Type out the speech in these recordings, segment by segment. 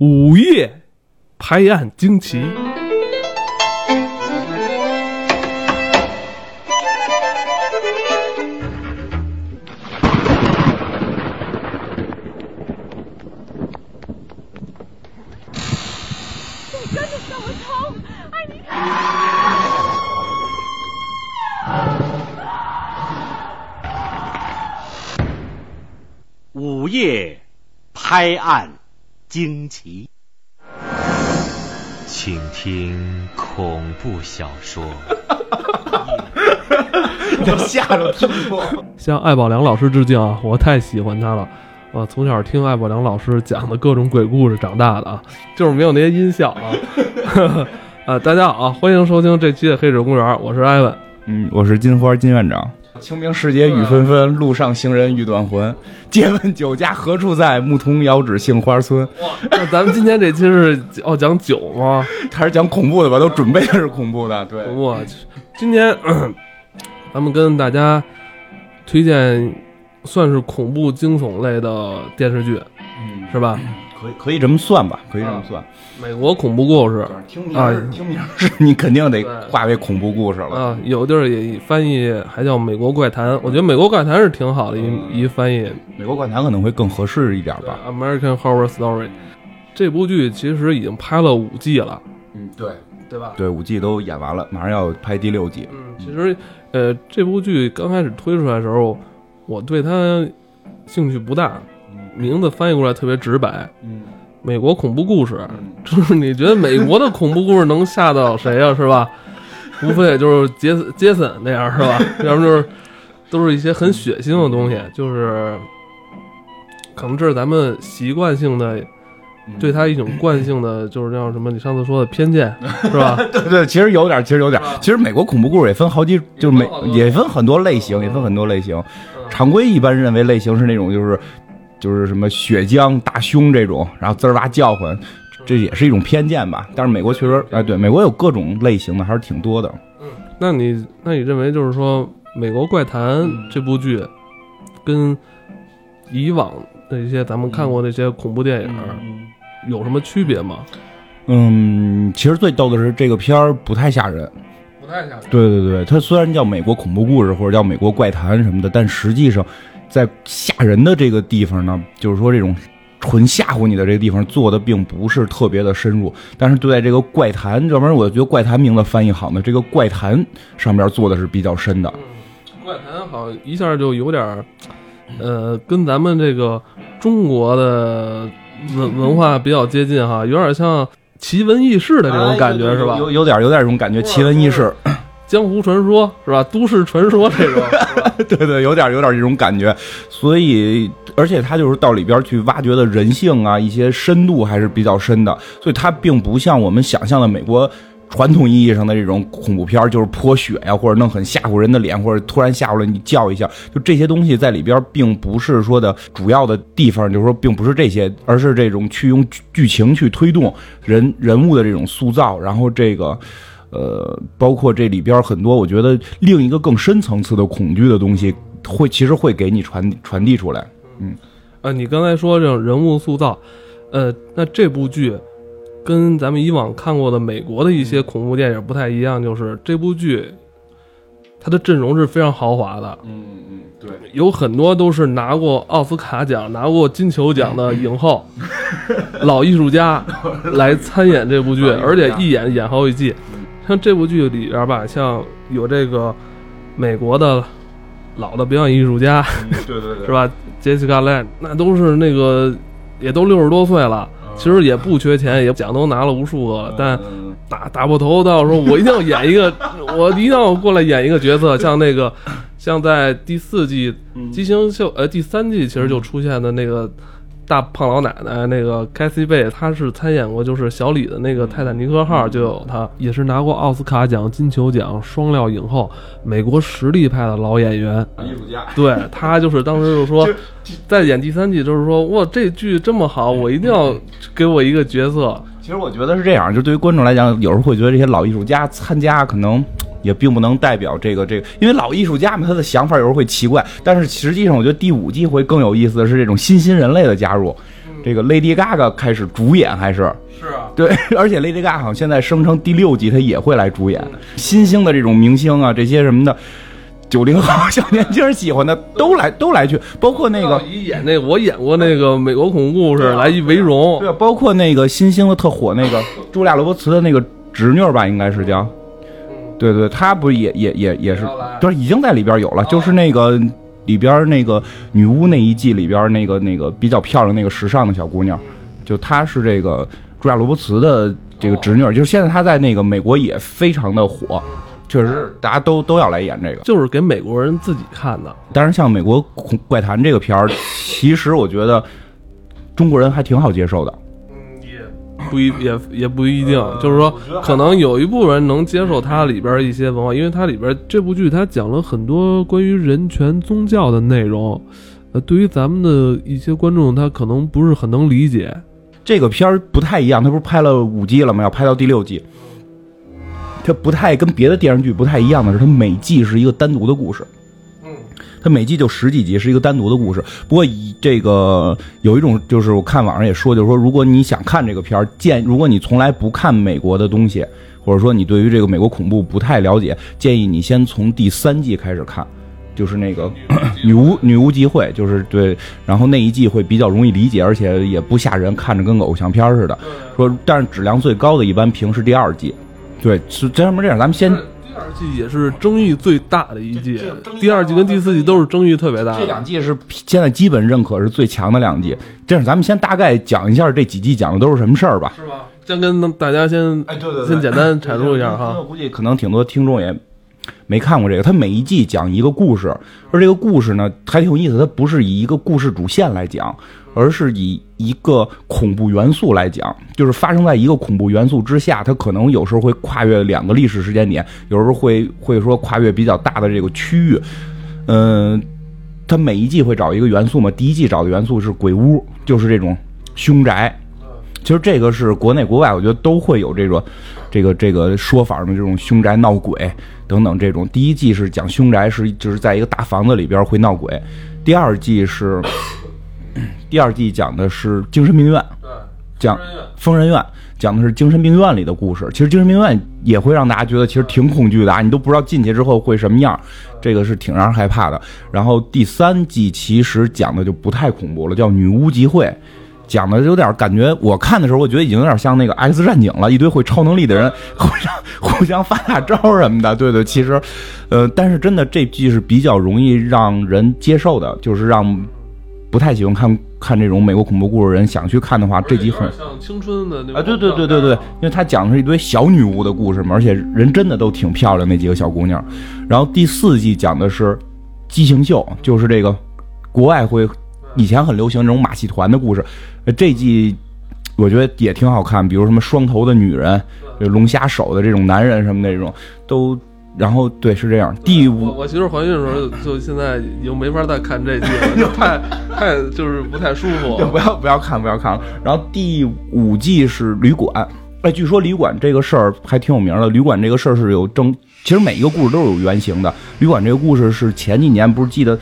午夜拍案惊奇。午夜拍案。惊奇，请听恐怖小说。这吓着听过。向艾宝良老师致敬啊！我太喜欢他了，我从小听艾宝良老师讲的各种鬼故事长大的啊，就是没有那些音效啊。啊，大家好啊，欢迎收听这期的《黑水公园》，我是艾文。嗯，我是金花金院长。清明时节雨纷纷，路上行人欲断魂。借问酒家何处在？牧童遥指杏花村。那咱们今天这期是要讲酒吗？还是讲恐怖的吧？都准备的是恐怖的。对，我今天咳咱们跟大家推荐算是恐怖惊悚类的电视剧，嗯，是吧？可以可以这么算吧？可以这么算。美国恐怖故事听名儿，听名儿是你肯定得化为恐怖故事了。啊，有地儿也翻译还叫《美国怪谈》，我觉得《美国怪谈》是挺好的一一翻译。美国怪谈可能会更合适一点吧。American Horror Story 这部剧其实已经拍了五季了，嗯，对对吧？对，五季都演完了，马上要拍第六季。嗯，其实呃，这部剧刚开始推出来的时候，我对它兴趣不大，名字翻译过来特别直白，嗯，美国恐怖故事，嗯 就是你觉得美国的恐怖故事能吓到谁啊、是吧？无非也就是杰森杰森那样是吧？要不就是都是一些很血腥的东西，就是可能这是咱们习惯性的对他一种惯性的，就是叫什么？你上次说的偏见是吧？对对，其实有点，其实有点。其实美国恐怖故事也分好几，就是美也分很多类型，也分很多类型。常规一般认为类型是那种就是就是什么血浆大胸这种，然后滋儿哇叫唤，这也是一种偏见吧。但是美国确实，哎，对，美国有各种类型的，还是挺多的。嗯那你那你认为就是说，《美国怪谈》这部剧跟以往的一些咱们看过那些恐怖电影有什么区别吗？嗯，其实最逗的是这个片儿不太吓人。不太吓人。对对对，它虽然叫美国恐怖故事或者叫美国怪谈什么的，但实际上在吓人的这个地方呢，就是说这种纯吓唬你的这个地方做的并不是特别的深入。但是对待这个怪谈，要不然我觉得怪谈名字翻译好呢，这个怪谈上面做的是比较深的。嗯，怪谈好像一下就有点儿，呃，跟咱们这个中国的文文化比较接近哈，有点像奇闻异事的这种感觉、是吧？有有点有点这种感觉，奇闻异事。江湖传说是吧？都市传说这种，对对，有点有点这种感觉，所以而且他就是到里边去挖掘的人性啊，一些深度还是比较深的，所以它并不像我们想象的美国传统意义上的这种恐怖片儿，就是泼血呀、或者弄很吓唬人的脸，或者突然吓唬了你叫一下，就这些东西在里边并不是说的主要的地方，就是说并不是这些，而是这种去用剧剧情去推动人人物的这种塑造，然后这个。呃，包括这里边很多，我觉得另一个更深层次的恐惧的东西，会其实会给你传传递出来。嗯呃，你刚才说这种人物塑造，呃，那这部剧跟咱们以往看过的美国的一些恐怖电影不太一样，就是这部剧它的阵容是非常豪华的，嗯嗯，对，有很多都是拿过奥斯卡奖、拿过金球奖的影后、老艺术家来参演这部剧，而且一演演好几季。像这部剧里边吧，像有这个美国的老的表演艺术家，对对对，是吧？Jessica Lange，那都是那个也都六十多岁了，其实也不缺钱，也奖都拿了无数个了，但打打破头到说我一定要演一个，我一定要过来演一个角色，像那个，像在第四季《畸形秀》呃第三季其实就出现的那个大胖老奶奶，那个 Cassie 贝，她是参演过就是小李的那个《泰坦尼克号》，就有她，也是拿过奥斯卡奖、金球奖双料影后，美国实力派的老演员。艺术家，对她就是当时就说，在演第三季，就是说哇，这剧这么好，我一定要给我一个角色。其实我觉得是这样，就对于观众来讲，有时候会觉得这些老艺术家参加可能。也并不能代表这个这个，因为老艺术家嘛，他的想法有时候会奇怪，但是实际上我觉得第五季会更有意思的是这种新兴人类的加入，这这个 Lady Gaga 开始主演，还是是啊，对，而且 Lady Gaga 好像现在声称第六季她也会来主演。新兴的这种明星啊，这些什么的，九零后小年轻喜欢的都来都来去，包括那个一演那个我演过那个美国恐怖故事来一为荣，对，包括那个新兴的特火那个茱莉亚·罗伯茨的那个侄女吧，应该是叫，对对，她不是也也也也是也要来，不是已经在里边有了，就是那个里边那个女巫那一季里边那个那个比较漂亮那个时尚的小姑娘，就她是这个朱亚·罗伯茨的这个侄女儿，就是现在她在那个美国也非常的火，确实大家都都要来演这个。就是给美国人自己看的。但是像美国恐怪谈这个片儿，其实我觉得中国人还挺好接受的。不一也也不一定，就是说，可能有一部分人能接受它里边一些文化，因为它里边这部剧它讲了很多关于人权、宗教的内容，呃，对于咱们的一些观众，他可能不是很能理解。这个片儿不太一样，它不是拍了五季了吗？要拍到第六季。它不太跟别的电视剧不太一样的是，它每季是一个单独的故事。它每季就十几集，是一个单独的故事。不过以这个有一种，就是我看网上也说，就是说，如果你想看这个片儿，建如果你从来不看美国的东西，或者说你对于这个美国恐怖不太了解，建议你先从第三季开始看，就是那个 女巫女巫集会，就是对，然后那一季会比较容易理解，而且也不吓人，看着跟个偶像片儿似的。说，但是质量最高的一般评是第二季。对，是这样不这样，咱们先二季也是争议最大的一季，第二季跟第四季都是争议特别大。这两季是现在基本认可是最强的两季。这样，咱们先大概讲一下这几季讲的都是什么事儿吧。是吧？先跟大家先哎，对对先简单阐述一下哈我。估计可能挺多听众也没看过这个。它每一季讲一个故事，而这个故事呢还挺有意思，它不是以一个故事主线来讲，而是以一个恐怖元素来讲，就是发生在一个恐怖元素之下，它可能有时候会跨越两个历史时间点，有时候会会说跨越比较大的这个区域，嗯。它每一季会找一个元素嘛？第一季找的元素是鬼屋，就是这种凶宅。其实这个是国内国外，我觉得都会有这个这个这个说法嘛，这种凶宅闹鬼等等这种。第一季是讲凶宅，是就是在一个大房子里边会闹鬼。第二季是 第二季讲的是精神病院，讲疯人院讲的是精神病院里的故事。其实精神病院也会让大家觉得其实挺恐惧的啊，你都不知道进去之后会什么样，这个是挺让人害怕的。然后第三季其实讲的就不太恐怖了，叫女巫集会。讲的有点感觉，我看的时候，我觉得已经有点像那个《X 战警》了，一堆会超能力的人互相互相发大招什么的。对对，其实，呃，但是真的这季是比较容易让人接受的，就是让不太喜欢看看这种美国恐怖故事的人想去看的话，这集很像青春的那啊，对对对对对，因为他讲的是一堆小女巫的故事嘛，而且人真的都挺漂亮，那几个小姑娘。然后第四季讲的是畸形秀，就是这个国外会以前很流行这种马戏团的故事，呃这季我觉得也挺好看，比如什么双头的女人、龙虾手的这种男人什么那种都。然后对是这样，第五我媳妇怀孕的时候就，就现在已经没法再看这季了，就太太就是不太舒服。不要不要看不要看了。然后第五季是旅馆，哎，据说旅馆这个事儿还挺有名的。旅馆这个事儿是有正，其实每一个故事都是有原型的。旅馆这个故事是前几年不是记得嗯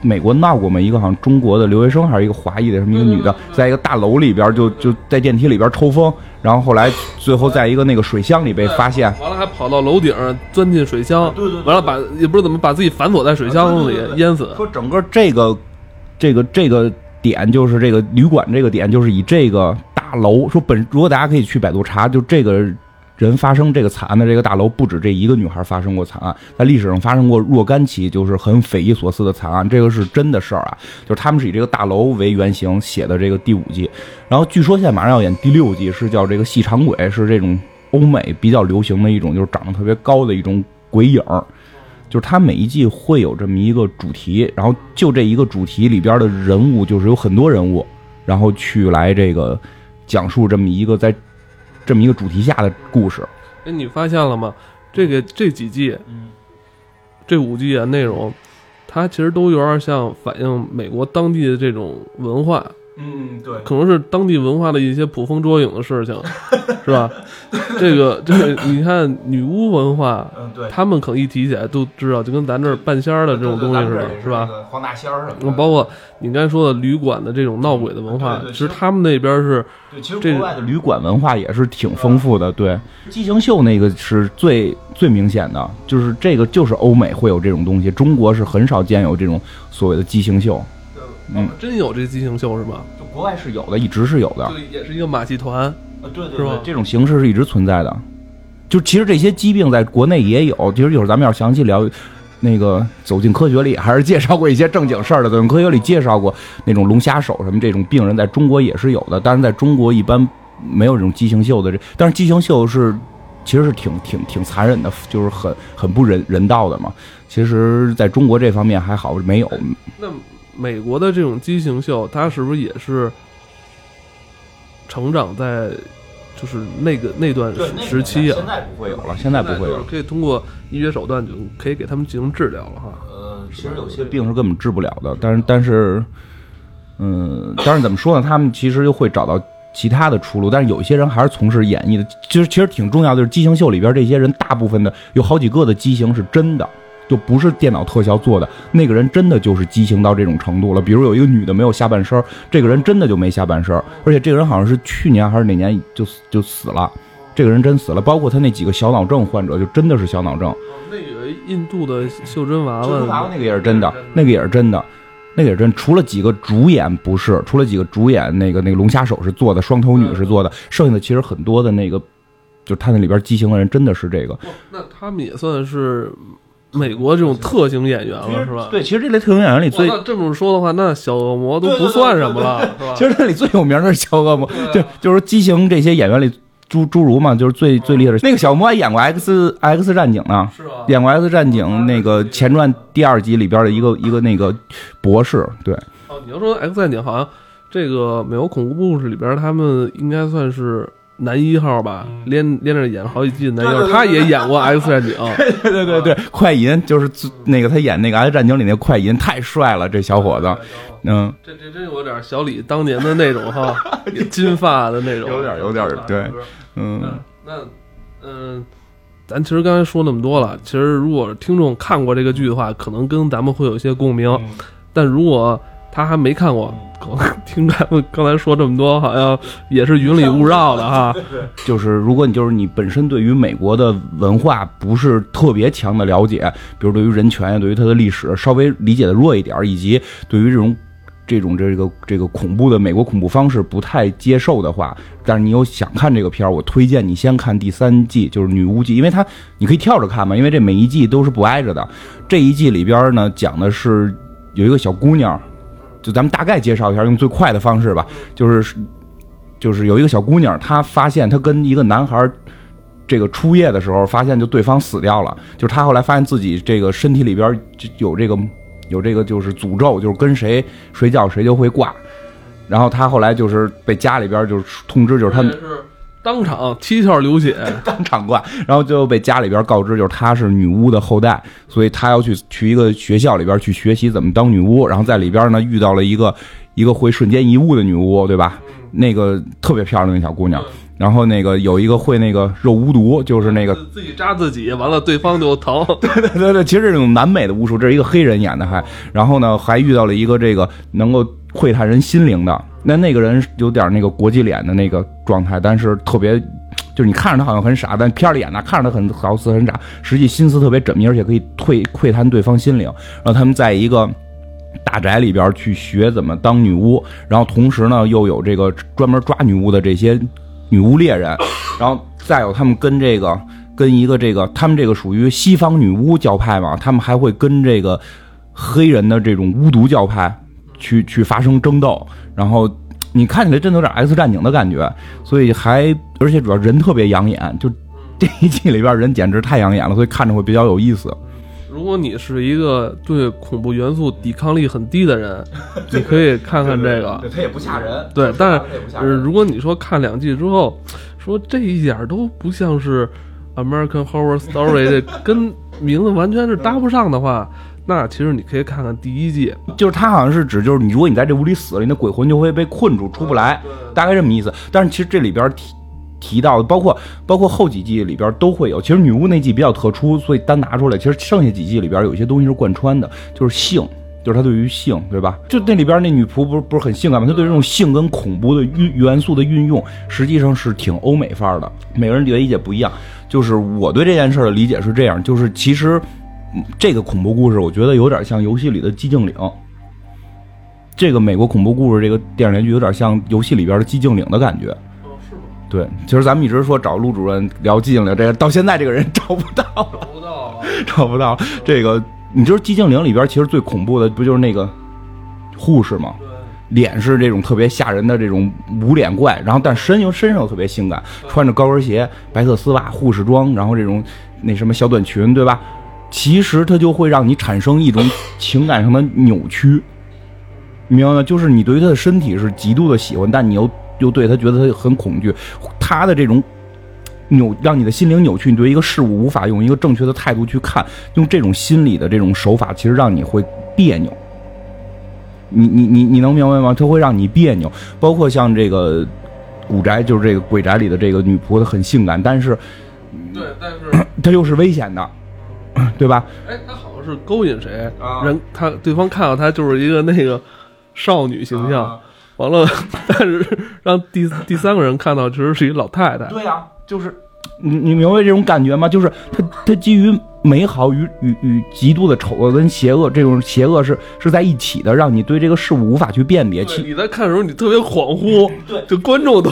美国闹过吗？一个好像中国的留学生还是一个华裔的什么一个女的，在一个大楼里边就就在电梯里边抽风，然后后来最后在一个那个水箱里被发现。完了还跑到楼顶上钻进水箱，对对完了把也不知道怎么把自己反锁在水箱里淹死。说整个这个这个这个点就是这个旅馆这个点就是以这个大楼说本，如果大家可以去百度查，就这个人发生这个惨案的这个大楼不止这一个女孩发生过惨案，在历史上发生过若干起就是很匪夷所思的惨案，这个是真的事儿啊，就是他们是以这个大楼为原型写的这个第五季，然后据说现在马上要演第六季，是叫这个细长鬼，是这种欧美比较流行的一种，就是长得特别高的一种鬼影儿。就是它每一季会有这么一个主题，然后就这一个主题里边的人物，就是有很多人物，然后去来这个讲述这么一个在这么一个主题下的故事。哎，你发现了吗？这个这几季，这五季啊内容，它其实都有点像反映美国当地的这种文化，嗯，对，可能是当地文化的一些捕风捉影的事情，是吧？这个 这个，你看女巫文化，嗯对他们可能一提起来都知道，就跟咱这儿半仙儿的这种东西似的，是吧？？黄大仙儿什嗯包括你刚才说的旅馆的这种闹鬼的文化其实他们那边是对，其实这国外的旅馆文化也是挺丰富的。对，畸形秀那个是最最明显的，就是这个就是欧美会有这种东西，中国是很少见有这种所谓的畸形秀。嗯真有这畸形秀是吗？就国外是有的，一直是有的。就也是一个马戏团，对对是吧这种形式是一直存在的。就其实这些疾病在国内也有，其实一会儿咱们要详细聊。那个走进科学里还是介绍过一些正经事儿的，走进科学里介绍过那种龙虾手什么这种病人在中国也是有的，但是在中国一般没有这种畸形秀的这，但是畸形秀是其实是挺挺挺残忍的，就是很很不人人道的嘛。其实在中国这方面还好没有，那美国的这种畸形秀，它是不是也是成长在就是那个那段时期啊？现在不会有了，现在不会有了。可以通过医学手段就可以给他们进行治疗了哈。呃，其实有些病是根本治不了的，但是但是，嗯，但是怎么说呢？他们其实又会找到其他的出路，但是有一些人还是从事演艺的。其实其实挺重要的，就是畸形秀里边这些人，大部分的有好几个的畸形是真的。就不是电脑特效做的，那个人真的就是畸形到这种程度了。比如有一个女的没有下半身，这个人真的就没下半身，而且这个人好像是去年还是哪年就就死了，这个人真死了。包括他那几个小脑症患者，就真的是小脑症。那个印度的袖珍娃周润发娃，那个也是真的，那个也是真的，那个也是真。除了几个主演不是，除了几个主演，那个那个龙虾手是做的，双头女是做的，剩下的其实很多的那个，就是他那里边畸形的人真的是这个。那他们也算是美国这种特型演员了，是吧？对，其实这类特型演员里。最，这么说的话，那小恶魔都不算什么了，是吧？其实这里最有名的是小恶魔，就就是畸形这些演员里。侏侏儒嘛，就是最最厉害的。那个小恶魔还演过 X X 战警呢？演过 X 战警那个前传第二集里边的一个一个那个博士，对，哦，你要说 X 战警，好像这个美国恐怖故事里边，他们应该算是男一号吧，连连着演了好几季的男一号，他也演过 X 战警。对对对对，快银就是那个他演那个《X 战警》里那快银太帅了，这小伙子，嗯，这这真有点小李当年的那种哈，金发的那种，有点有点对，嗯，那嗯。咱其实刚才说那么多了，其实如果听众看过这个剧的话，可能跟咱们会有一些共鸣。但如果他还没看过，可 能听咱们刚才说这么多，好像也是云里雾绕的哈。就是如果你就是你本身对于美国的文化不是特别强的了解，比如对于人权呀，对于它的历史稍微理解的弱一点，以及对于这种。这种这个这个恐怖的美国恐怖方式不太接受的话，但是你又想看这个片儿，我推荐你先看第三季，就是《女巫记》，因为它你可以跳着看嘛，因为这每一季都是不挨着的。这一季里边呢，讲的是有一个小姑娘，就咱们大概介绍一下，用最快的方式吧，就是就是有一个小姑娘，她发现她跟一个男孩这个初夜的时候，发现就对方死掉了，就是她后来发现自己这个身体里边就有这个。有这个就是诅咒，就是跟谁睡觉谁就会挂，然后她后来就是被家里边就是通知，就是她当场七窍流血，当场挂，然后就被家里边告知，就是她是女巫的后代，所以她要去去一个学校里边去学习怎么当女巫，然后在里边呢遇到了一个一个会瞬间移物的女巫，对吧？那个特别漂亮的小姑娘。然后那个有一个会那个肉巫毒，就是那个自己扎自己，完了对方就疼。对对对对，其实这种南美的巫术，这是一个黑人演的还。然后呢，还遇到了一个这个能够窥探人心灵的，那那个人有点那个国际脸的那个状态，但是特别，就是你看着他好像很傻，但片里演的看着他很好似很傻，实际心思特别缜密，而且可以窥窥探对方心灵。然后他们在一个。大宅里边去学怎么当女巫，然后同时呢又有这个专门抓女巫的这些女巫猎人，然后再有他们跟这个跟一个这个他们这个属于西方女巫教派嘛，他们还会跟这个黑人的这种巫毒教派去去发生争斗，然后你看起来真的有点 X 战警的感觉，所以还而且主要人特别养眼，就这一季里边人简直太养眼了，所以看着会比较有意思。如果你是一个对恐怖元素抵抗力很低的人，你可以看看这个。对它也不吓人。对，但是、呃、如果你说看两季之后，说这一点都不像是 American Horror Story，这跟名字完全是搭不上的话，那其实你可以看看第一季，就是它好像是指就是你，如果你在这屋里死了，你的鬼魂就会被困住，出不来，大概这么意思。但是其实这里边提提到的，包括包括后几季里边都会有。其实女巫那季比较特殊，所以单拿出来。其实剩下几季里边有些东西是贯穿的，就是性，就是他对于性，对吧？就那里边那女仆不是不是很性感吗？他对这种性跟恐怖的运元素的运用，实际上是挺欧美范儿的。每个人理解不一样。就是我对这件事的理解是这样，就是其实。这个恐怖故事，我觉得有点像游戏里的寂静岭。这个美国恐怖故事，这个电视连续有点像游戏里边的寂静岭的感觉。对，其实咱们一直说找陆主任聊寂静岭，这个到现在这个人 找不到了，找不到，找不到。这个，你知道寂静岭里边其实最恐怖的不就是那个护士吗？对，脸是这种特别吓人的这种无脸怪，然后但身又身上又特别性感，穿着高跟鞋、白色丝袜、护士装，然后这种那什么小短裙，对吧？其实它就会让你产生一种情感上的扭曲，明白吗？就是你对于他的身体是极度的喜欢，但你又又对他觉得他很恐惧，他的这种扭让你的心灵扭曲，你对一个事物无法用一个正确的态度去看，用这种心理的这种手法，其实让你会别扭。你你你你能明白吗？他会让你别扭。包括像这个古宅，就是这个鬼宅里的这个女仆，她很性感，但是对，但是 她又是危险的。对吧？哎，她好像是勾引谁人，他对方看到她就是一个那个少女形象，完了，但是让第第三个人看到其实是一老太太。对呀，就是你你明白这种感觉吗？就是他他基于美好与与与极度的丑恶跟邪恶，这种邪恶是是在一起的，让你对这个事物无法去辨别。你在看的时候你特别恍惚，对，就观众都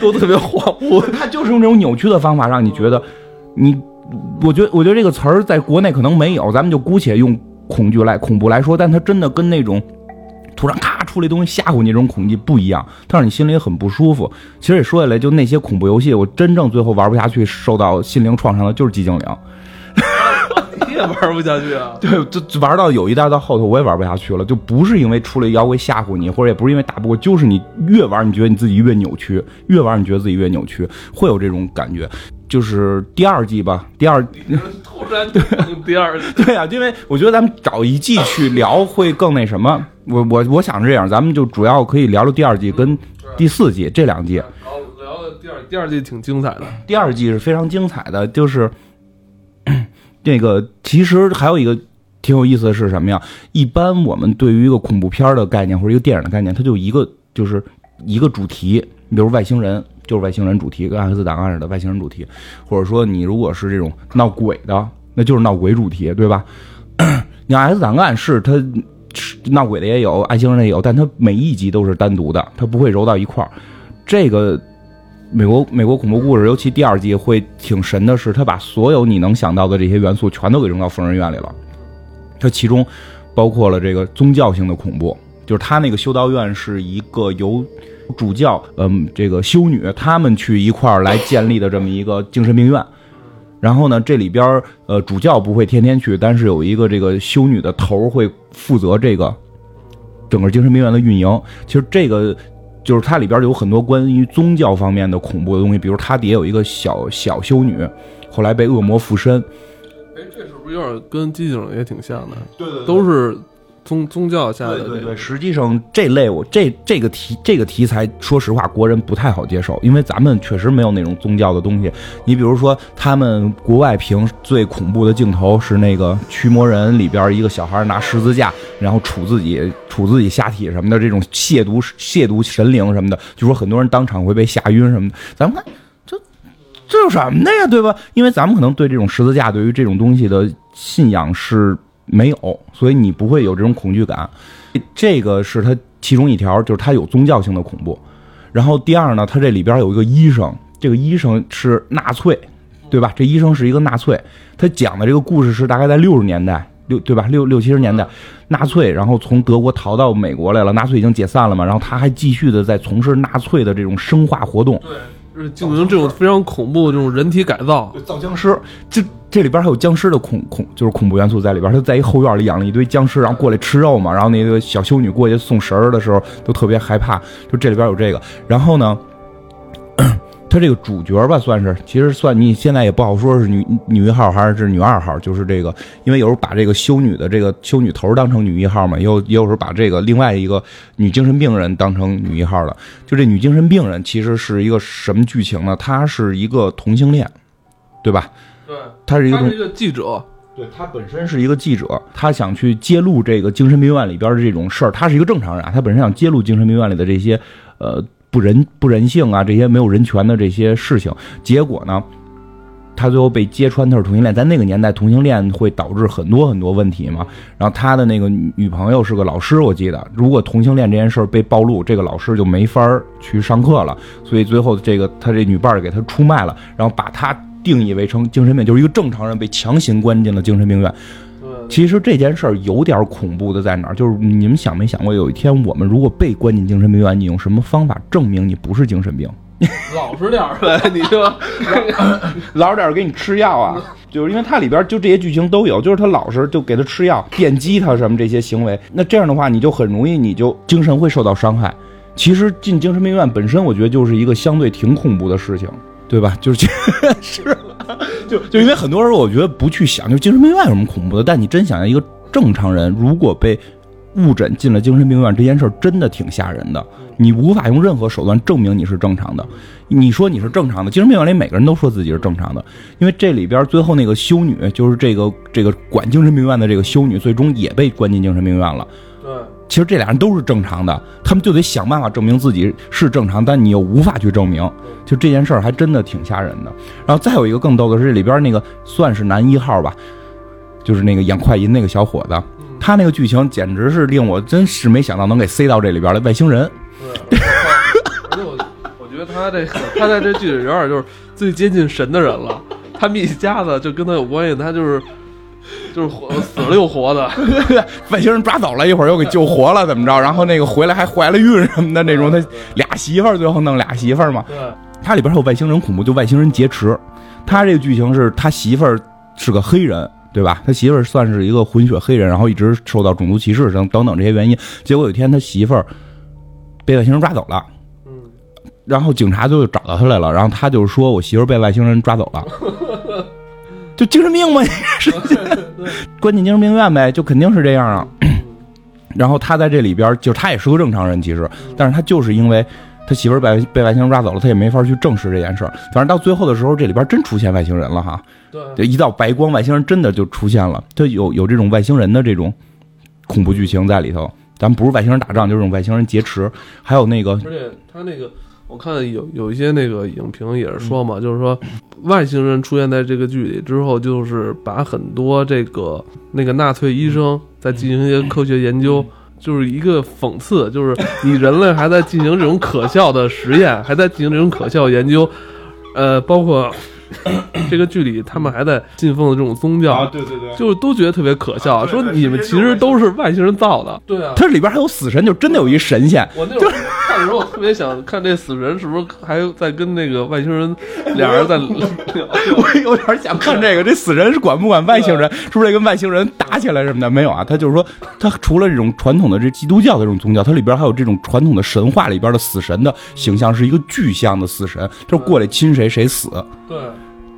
都特别恍惚。他就是用这种扭曲的方法让你觉得你。我觉得，我觉得这个词儿在国内可能没有，咱们就姑且用恐惧来恐怖来说，但它真的跟那种突然咔出来东西吓唬你这种恐惧不一样，它让你心里很不舒服。其实也说起来，就那些恐怖游戏，我真正最后玩不下去，受到心灵创伤的就是寂静岭。你也玩不下去啊？对，就玩到有一代到后头，我也玩不下去了。就不是因为出来妖怪吓唬你，或者也不是因为打不过，就是你越玩，你觉得你自己越扭曲，越玩你觉得自己越扭曲，会有这种感觉。就是第二季吧，第二突然对第二 对啊，因为我觉得咱们找一季去聊会更那什么。我我我想是这样，咱们就主要可以聊聊第二季跟第四季这两季。聊聊第二第二季挺精彩的，第二季是非常精彩的。就是 这个其实还有一个挺有意思的是什么呀？一般我们对于一个恐怖片的概念或者一个电影的概念，它就一个就是一个主题，比如外星人。就是外星人主题，跟《X 档案》似的外星人主题，或者说你如果是这种闹鬼的，那就是闹鬼主题，对吧？你《爱克斯档案》是它闹鬼的也有，外星人也有，但它每一集都是单独的，它不会揉到一块儿。这个美国美国恐怖故事，尤其第二季会挺神的是，它把所有你能想到的这些元素全都给扔到疯人院里了。它其中包括了这个宗教性的恐怖，就是它那个修道院是一个由。主教，嗯，这个修女，他们去一块儿来建立的这么一个精神病院。然后呢，这里边呃，主教不会天天去，但是有一个这个修女的头会负责这个整个精神病院的运营。其实这个就是它里边有很多关于宗教方面的恐怖的东西，比如它底下有一个小小修女，后来被恶魔附身。哎，这是不是有点跟寂静也挺像的？对对，都是。宗宗教下的对对对，实际上这类我这这个题这个题材，说实话，国人不太好接受，因为咱们确实没有那种宗教的东西。你比如说，他们国外评最恐怖的镜头是那个《驱魔人》里边一个小孩拿十字架，然后杵自己杵自己下体什么的，这种亵渎亵渎神灵什么的，就说很多人当场会被吓晕什么的。咱们看这这有什么的呀，对吧？因为咱们可能对这种十字架，对于这种东西的信仰是。没有，所以你不会有这种恐惧感。这个是它其中一条，就是它有宗教性的恐怖。然后第二呢，它这里边有一个医生，这个医生是纳粹，对吧？这医生是一个纳粹。他讲的这个故事是大概在六十年代，六对吧？六六七十年代，纳粹然后从德国逃到美国来了，纳粹已经解散了嘛，然后他还继续的在从事纳粹的这种生化活动。对。就是进行这种非常恐怖的这种人体改造，造僵尸。这这里边还有僵尸的恐恐，就是恐怖元素在里边。他在一后院里养了一堆僵尸，然后过来吃肉嘛。然后那个小修女过去送食儿的时候，都特别害怕。就这里边有这个。然后呢，他这个主角吧，算是其实算你现在也不好说是女女一号还是女二号，就是这个，因为有时候把这个修女的这个修女头当成女一号嘛，也有也有时候把这个另外一个女精神病人当成女一号了。就这女精神病人其实是一个什么剧情呢？她是一个同性恋，对吧？对，她是一个同他是一个记者，对他本身是一个记者，他想去揭露这个精神病院里边的这种事儿。他是一个正常人啊，他本身想揭露精神病院里的这些呃不人不人性啊，这些没有人权的这些事情。结果呢，他最后被揭穿他是同性恋。在那个年代，同性恋会导致很多很多问题嘛。然后他的那个女朋友是个老师，我记得，如果同性恋这件事被暴露，这个老师就没法去上课了。所以最后这个他这女伴给他出卖了，然后把他定义为成精神病，就是一个正常人被强行关进了精神病院。对，其实这件事儿有点恐怖的在哪儿？就是你们想没想过，有一天我们如果被关进精神病院，你用什么方法证明你不是精神病？老实点儿呗，你 就老实点儿给你吃药啊！就是因为它里边就这些剧情都有，就是他老实就给他吃药，电击他什么这些行为，那这样的话你就很容易你就精神会受到伤害。其实进精神病院本身，我觉得就是一个相对挺恐怖的事情，对吧？就是是，就就因为很多人我觉得不去想，就精神病院有什么恐怖的，但你真想想一个正常人如果被误诊进了精神病院，这件事儿真的挺吓人的。你无法用任何手段证明你是正常的。你说你是正常的，精神病院里每个人都说自己是正常的，因为这里边最后那个修女，就是这个这个管精神病院的这个修女，最终也被关进精神病院了。对，其实这俩人都是正常的，他们就得想办法证明自己是正常，但你又无法去证明，就这件事儿还真的挺吓人的。然后再有一个更逗的是，这里边那个算是男一号吧，就是那个演快银那个小伙子，他那个剧情简直是令我真是没想到能给塞到这里边来，外星人。对，而且我我觉得他这他在这剧里有点就是最接近神的人了。他们一家子就跟他有关系，他就是 就是活死了又活的。外星人抓走了，一会儿又给救活了，怎么着？然后那个回来还怀了孕什么的那种，他俩媳妇儿最后弄俩媳妇儿嘛。对，它里边还有外星人恐怖，就外星人劫持。他这个剧情是他媳妇儿是个黑人，对吧？他媳妇儿算是一个混血黑人，然后一直受到种族歧视等等等这些原因。结果有一天他媳妇儿被外星人抓走了，嗯，然后警察就找到他来了，然后他就说我媳妇儿被外星人抓走了，就精神病嘛，是关进精神病院呗，就肯定是这样啊。然后他在这里边，就他也是个正常人，其实，但是他就是因为他媳妇儿被被外星人抓走了，他也没法去证实这件事儿。反正到最后的时候，这里边真出现外星人了哈，对，一道白光，外星人真的就出现了。他有有这种外星人的这种恐怖剧情在里头。咱们不是外星人打仗，就是这种外星人劫持，还有那个而且他那个，我看有有一些那个影评也是说嘛，就是说外星人出现在这个剧里之后，就是把很多这个那个纳粹医生在进行一些科学研究，就是一个讽刺，就是你人类还在进行这种可笑的实验，还在进行这种可笑研究，呃，包括这个剧里他们还在信奉的这种宗教，啊对对对，就是都觉得特别可笑，说你们其实都是外星人造的。对啊，它里边还有死神，就真的有一神仙。我那会儿看的时候，我特别想看这死神是不是还在跟那个外星人俩人在聊。我有点想看这个，这死神是管不管外星人？是不是跟外星人打起来什么的？没有啊，他就是说，他除了这种传统的这基督教的这种宗教，它里边还有这种传统的神话里边的死神的形象，是一个具象的死神，就是过来亲谁谁死。对，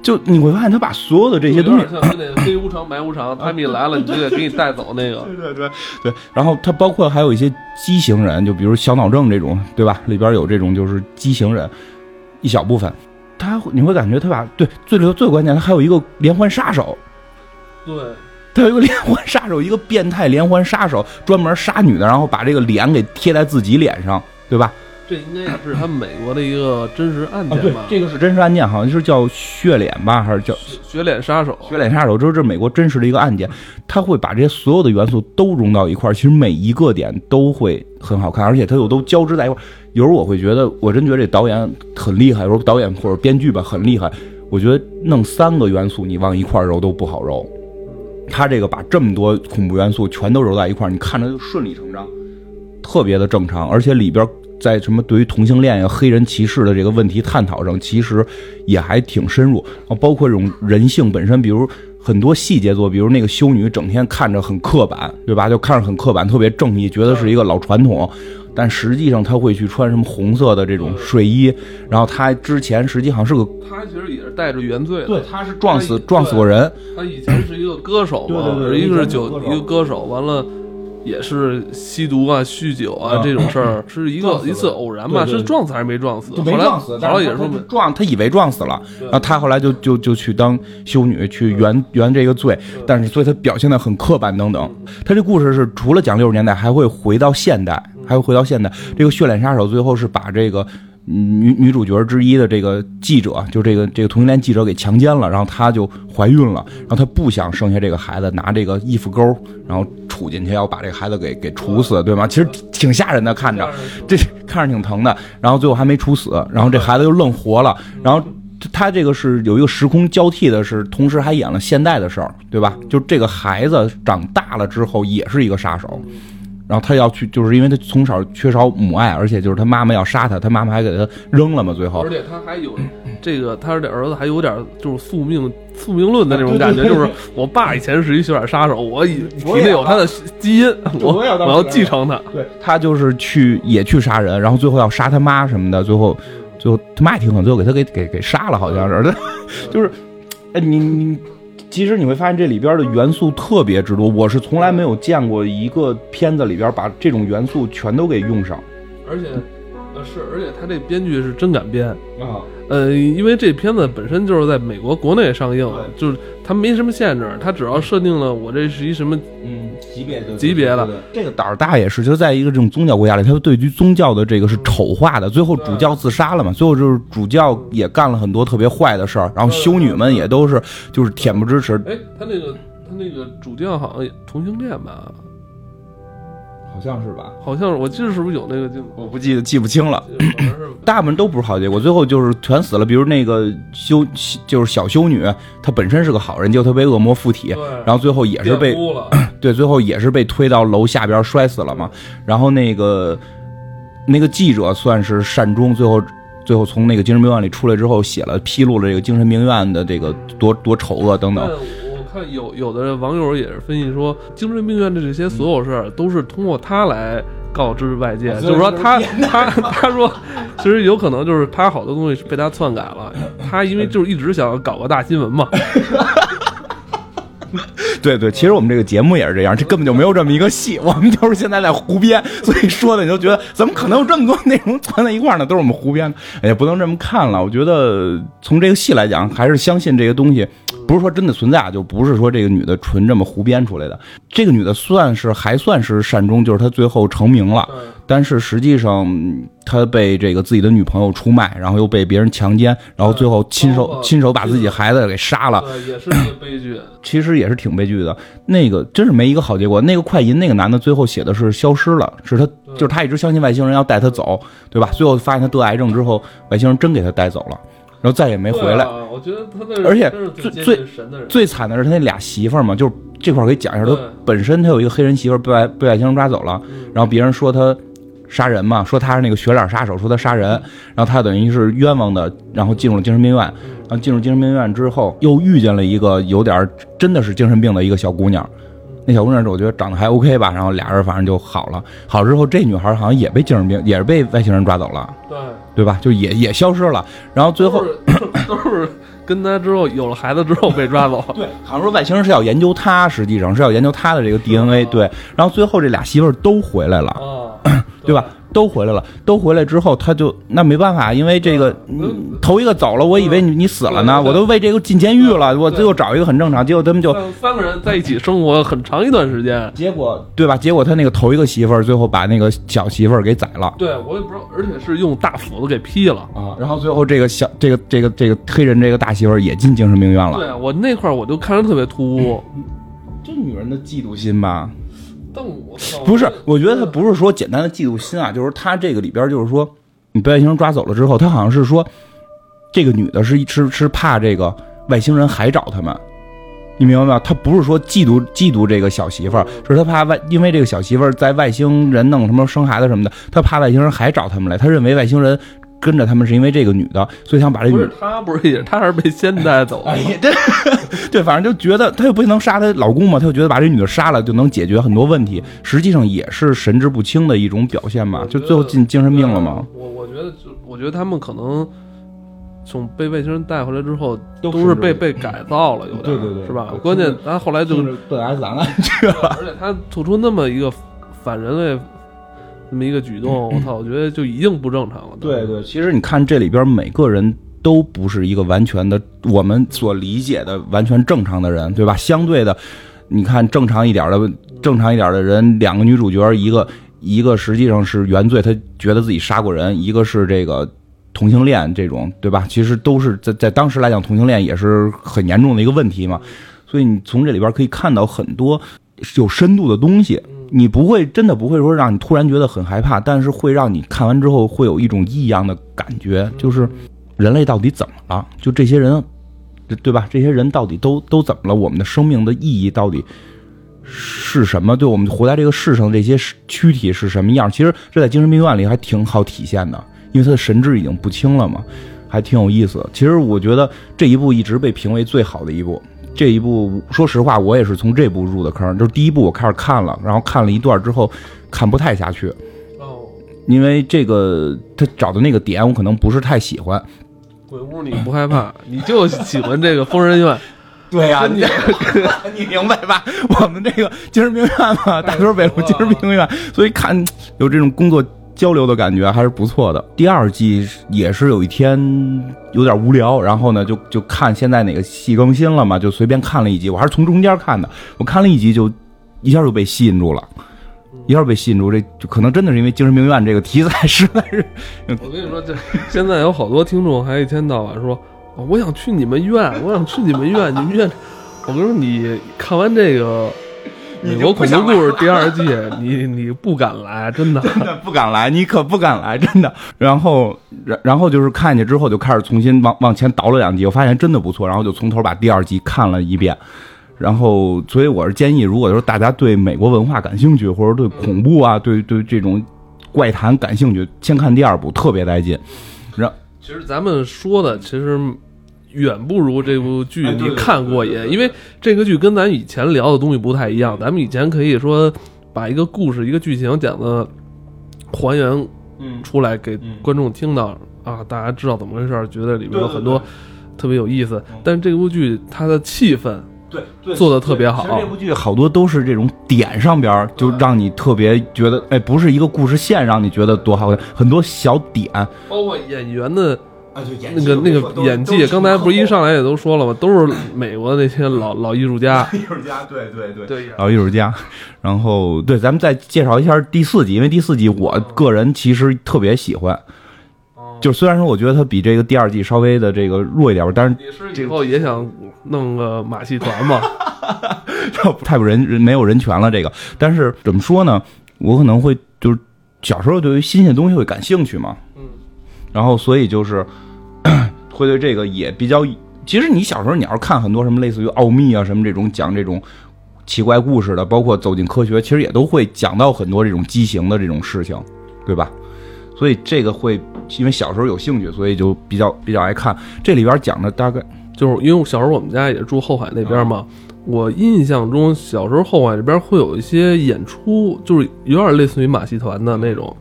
就你会发现，他把所有的这些东西像那个黑无常、白无常，他们一来了，你就得给你带走那个。对对对对，然后他包括还有一些畸形人，就比如小脑症这种，对吧？里边有这种就是畸形人，一小部分，他你会感觉他把对最最关键，他还有一个连环杀手，对，他有一个连环杀手，一个变态连环杀手，专门杀女的，然后把这个脸给贴在自己脸上，对吧？这应该也是他们美国的一个真实案啊，对件吧？，这个是真实案件，好像是叫血脸吧，还是叫血脸杀手。血脸杀手？这是美国真实的一个案件，他会把这些所有的元素都融到一块儿，其实每一个点都会很好看，而且它又都交织在一块儿。有时候我会觉得，我真觉得这导演很厉害，有时候导演或者编剧吧很厉害。我觉得弄三个元素你往一块儿揉都不好揉，他这个把这么多恐怖元素全都揉在一块儿，你看着就顺理成章，特别的正常，而且里边。在什么对于同性恋呀、黑人歧视的这个问题探讨上，其实也还挺深入。啊，包括这种人性本身，比如很多细节做，比如那个修女整天看着很刻板，对吧？就看着很刻板，特别正义，觉得是一个老传统。但实际上他会去穿什么红色的这种睡衣，然后他之前实际好像是个，他其实也是带着原罪的。对他是撞死撞死过人，他以前是一个歌手嘛，对对对一个是酒一个歌手，完了也是吸毒啊、酗酒啊啊这种事儿，是一个一次偶然吧？是撞死还是没撞死？没撞死，但后来也是说撞，他以为撞死了，然后他后来就就就去当修女去圆圆这个罪，但是所以他表现的很刻板等等。他这故事是除了讲六十年代，还会回到现代，还会回到现代。这个血脸杀手最后是把这个。嗯女女主角之一的这个记者，就这个这个同性恋记者给强奸了，然后她就怀孕了，然后她不想生下这个孩子，拿这个衣服钩，然后杵进去要把这个孩子给给处死，对吗？其实挺挺吓人的，看着 这看着挺疼的，然后最后还没处死，然后这孩子又愣活了，然后他这个是有一个时空交替的是，同时还演了现代的事儿，对吧？就这个孩子长大了之后也是一个杀手。然后他要去，就是因为他从小缺少母爱，而且就是他妈妈要杀他，他妈妈还给他扔了嘛。最后而，且他还有这个，他的儿子还有点就是宿命宿命论的那种感觉，就是我爸以前是一血染杀手，我以体内有他的基因，我我要我要继承他。对他就是去也去杀人，然后最后要杀他妈什么的，最后最后他妈也挺狠，最后给他给给给杀了，好像是，就是，哎，你你。其实你会发现这里边的元素特别之多，我是从来没有见过一个片子里边把这种元素全都给用上而且，呃是，而且他这编剧是真敢编。啊。呃，因为这片子本身就是在美国国内上映，就是它没什么限制，它只要设定了我这是一什么嗯，级别的级别的，这个胆儿大也是，就在一个这种宗教国家里，他对于宗教的这个是丑化的。最后主教自杀了嘛，最后就是主教也干了很多特别坏的事儿，然后修女们也都是就是恬不知耻，哎，他那个他那个主教好像也同性恋吧？好像是吧？好像是，我记得是不是有那个镜头？我不记得记不清了。大部分都不是好结果，最后就是全死了。比如那个修，就是小修女，她本身是个好人，结果她被恶魔附体，然后最后也是被。对，最后也是被推到楼下边摔死了嘛。然后那个那个记者算是善终，最后最后从那个精神病院里出来之后，写了披露了这个精神病院的这个多多丑恶等但等。我看有有的网友也是分析说，精神病院的这些所有事儿都是通过他来告知外界，啊就是说他他他说，其实有可能就是他好多东西是被他篡改了，他因为就是一直想搞个大新闻嘛，对对，其实我们这个节目也是这样，这根本就没有这么一个戏，我们就是现在在胡编，所以说的你就觉得怎么可能有这么多内容攒在一块呢？都是我们胡编的，也，不能这么看了。我觉得从这个戏来讲，还是相信这个东西不是说真的存在，就不是说这个女的纯这么胡编出来的。这个女的算是还算是善终，就是她最后成名了，但是实际上嗯她被这个自己的女朋友出卖，然后又被别人强奸，然后最后亲手哦亲手把自己孩子给杀了。也是一个悲剧。其实也是挺悲剧的。那个真是没一个好结果。那个快银那个男的最后写的是消失了，是他就是他一直相信外星人要带他走，对吧？最后发现他得癌症之后，外星人真给他带走了，然后再也没回来。啊我觉得他那而且最神的。最惨的是他那俩媳妇儿嘛，就是这块儿给讲一下，他本身他有一个黑人媳妇儿被外被外星人抓走了，然后别人说他杀人嘛，说他是那个血脸杀手，说他杀人，然后他等于是冤枉的，然后进入了精神病院，然后进入精神病院之后，又遇见了一个有点真的是精神病的一个小姑娘。那小姑娘，我觉得长得还 OK 吧，然后俩人反正就好了。好之后，这女孩好像也被精神病，也是被外星人抓走了，对，对吧？就也也消失了。然后最后 都是跟他之后有了孩子之后被抓走。对，好像说外星人是要研究他，实际上是要研究他的这个 DNA。对，然后最后这俩媳妇儿都回来了，啊，对吧？都回来了，都回来之后，他就那没办法，因为这个嗯头一个走了，我以为你你死了呢，我都为这个进监狱了，我最后找一个很正常，结果他们就三个人在一起生活很长一段时间。结果对吧？结果他那个头一个媳妇儿最后把那个小媳妇儿给宰了。对我也不知道，而且是用大斧子给劈了。啊，然后最后这个小这个这个这个黑人这个大媳妇儿也进精神病院了。对我那块儿我就看着特别突兀，这女人的嫉妒心吧，但我不是，我觉得他不是说简单的嫉妒心啊，就是他这个里边就是说，你被外星人抓走了之后，他好像是说，这个女的是是是怕这个外星人还找他们。你明白吗？他不是说嫉妒嫉妒这个小媳妇儿，是他怕外，因为这个小媳妇儿在外星人弄什么生孩子什么的，他怕外星人还找他们来。他认为外星人跟着他们是因为这个女的，所以想把这女不是他不是也他是被先带走的哎呀，这 对，反正就觉得她又不能杀她老公嘛，她就觉得把这女的杀了就能解决很多问题，实际上也是神志不清的一种表现吧，就最后进精神病了嘛。我我觉得就，我觉得他们可能从被外星人带回来之后，都都是被被改造了，有点对对对是吧？关键他后来就，奔 S 档案去了。而且他做出那么一个反人类那么一个举动，我操，我觉得就已经不正常了。对对，其实你看这里边每个人都不是一个完全的我们所理解的完全正常的人，对吧？相对的，你看正常一点的正常一点的人，两个女主角，一个一个实际上是原罪，她觉得自己杀过人；一个是这个同性恋这种，对吧？其实都是在在当时来讲，同性恋也是很严重的一个问题嘛。所以你从这里边可以看到很多有深度的东西。你不会真的不会说让你突然觉得很害怕，但是会让你看完之后会有一种异样的感觉，就是人类到底怎么了？就这些人，对对吧？这些人到底都都怎么了？我们的生命的意义到底是什么？对我们活在这个世上的这些躯体是什么样？其实这在精神病院里还挺好体现的，因为他的神志已经不清了嘛，还挺有意思。其实我觉得这一部一直被评为最好的一部。这一部，说实话，我也是从这部入的坑。就是第一部我开始看了，然后看了一段之后，看不太下去，哦，因为这个他找的那个点我可能不是太喜欢。鬼屋你不害怕，你就喜欢这个疯人院。对呀、跟你你明白吧？我们这个精神病院嘛，大屯北路精神病院，所以看有这种工作交流的感觉还是不错的。第二季也是有一天有点无聊，然后呢就就看现在哪个戏更新了嘛，就随便看了一集，我还是从中间看的。我看了一集就一下就被吸引住了，一下被吸引住，这就可能真的是因为精神病院这个题材实在是 我跟你说，这 现在有好多听众还一天到晚说，哦我想去你们院，我想去你们院，你们院。我跟你说，你看完这个《美国恐怖故事》第二季，你你不敢来，真的。真的不敢来，你可不敢来，真的。然后，然然后就是看见之后就开始重新往往前倒了两集，我发现真的不错，然后就从头把第二集看了一遍。然后，所以我是建议，如果说大家对美国文化感兴趣，或者对恐怖啊，对对这种怪谈感兴趣，先看第二部，特别带劲。然其实咱们说的其实远不如这部剧你看过瘾，因为这个剧跟咱以前聊的东西不太一样。咱们以前可以说把一个故事、一个剧情讲的还原嗯，出来给嗯观众听到啊，大家知道怎么回事，觉得里面有很多特别有意思嗯。但是这部剧它的气氛，对对做的特别好其实这部剧好多都是这种点上边就让你特别觉得，哎，不是一个故事线让你觉得多好看，很多小点。包括演员的啊，就演那个那个演技，刚才不是一上来也都说了吗？都是美国那些老 老艺术家。艺术家，对对对对，老艺术家。然后对，咱们再介绍一下第四集，因为第四集我个人其实特别喜欢。就虽然说我觉得它比这个第二季稍微的这个弱一点吧，但是你是以后也想弄个马戏团吗？太不人人没有人权了这个。但是怎么说呢？我可能会就是小时候对于新鲜东西会感兴趣嘛，嗯，然后所以就是 会对这个也比较。其实你小时候你要是看很多什么类似于奥秘啊什么这种讲这种奇怪故事的，包括走进科学，其实也都会讲到很多这种畸形的这种事情，对吧？所以这个会因为小时候有兴趣，所以就比较比较爱看。这里边讲的大概就是因为小时候我们家也住后海那边嘛，我印象中小时候后海这边会有一些演出，就是有点类似于马戏团的那种，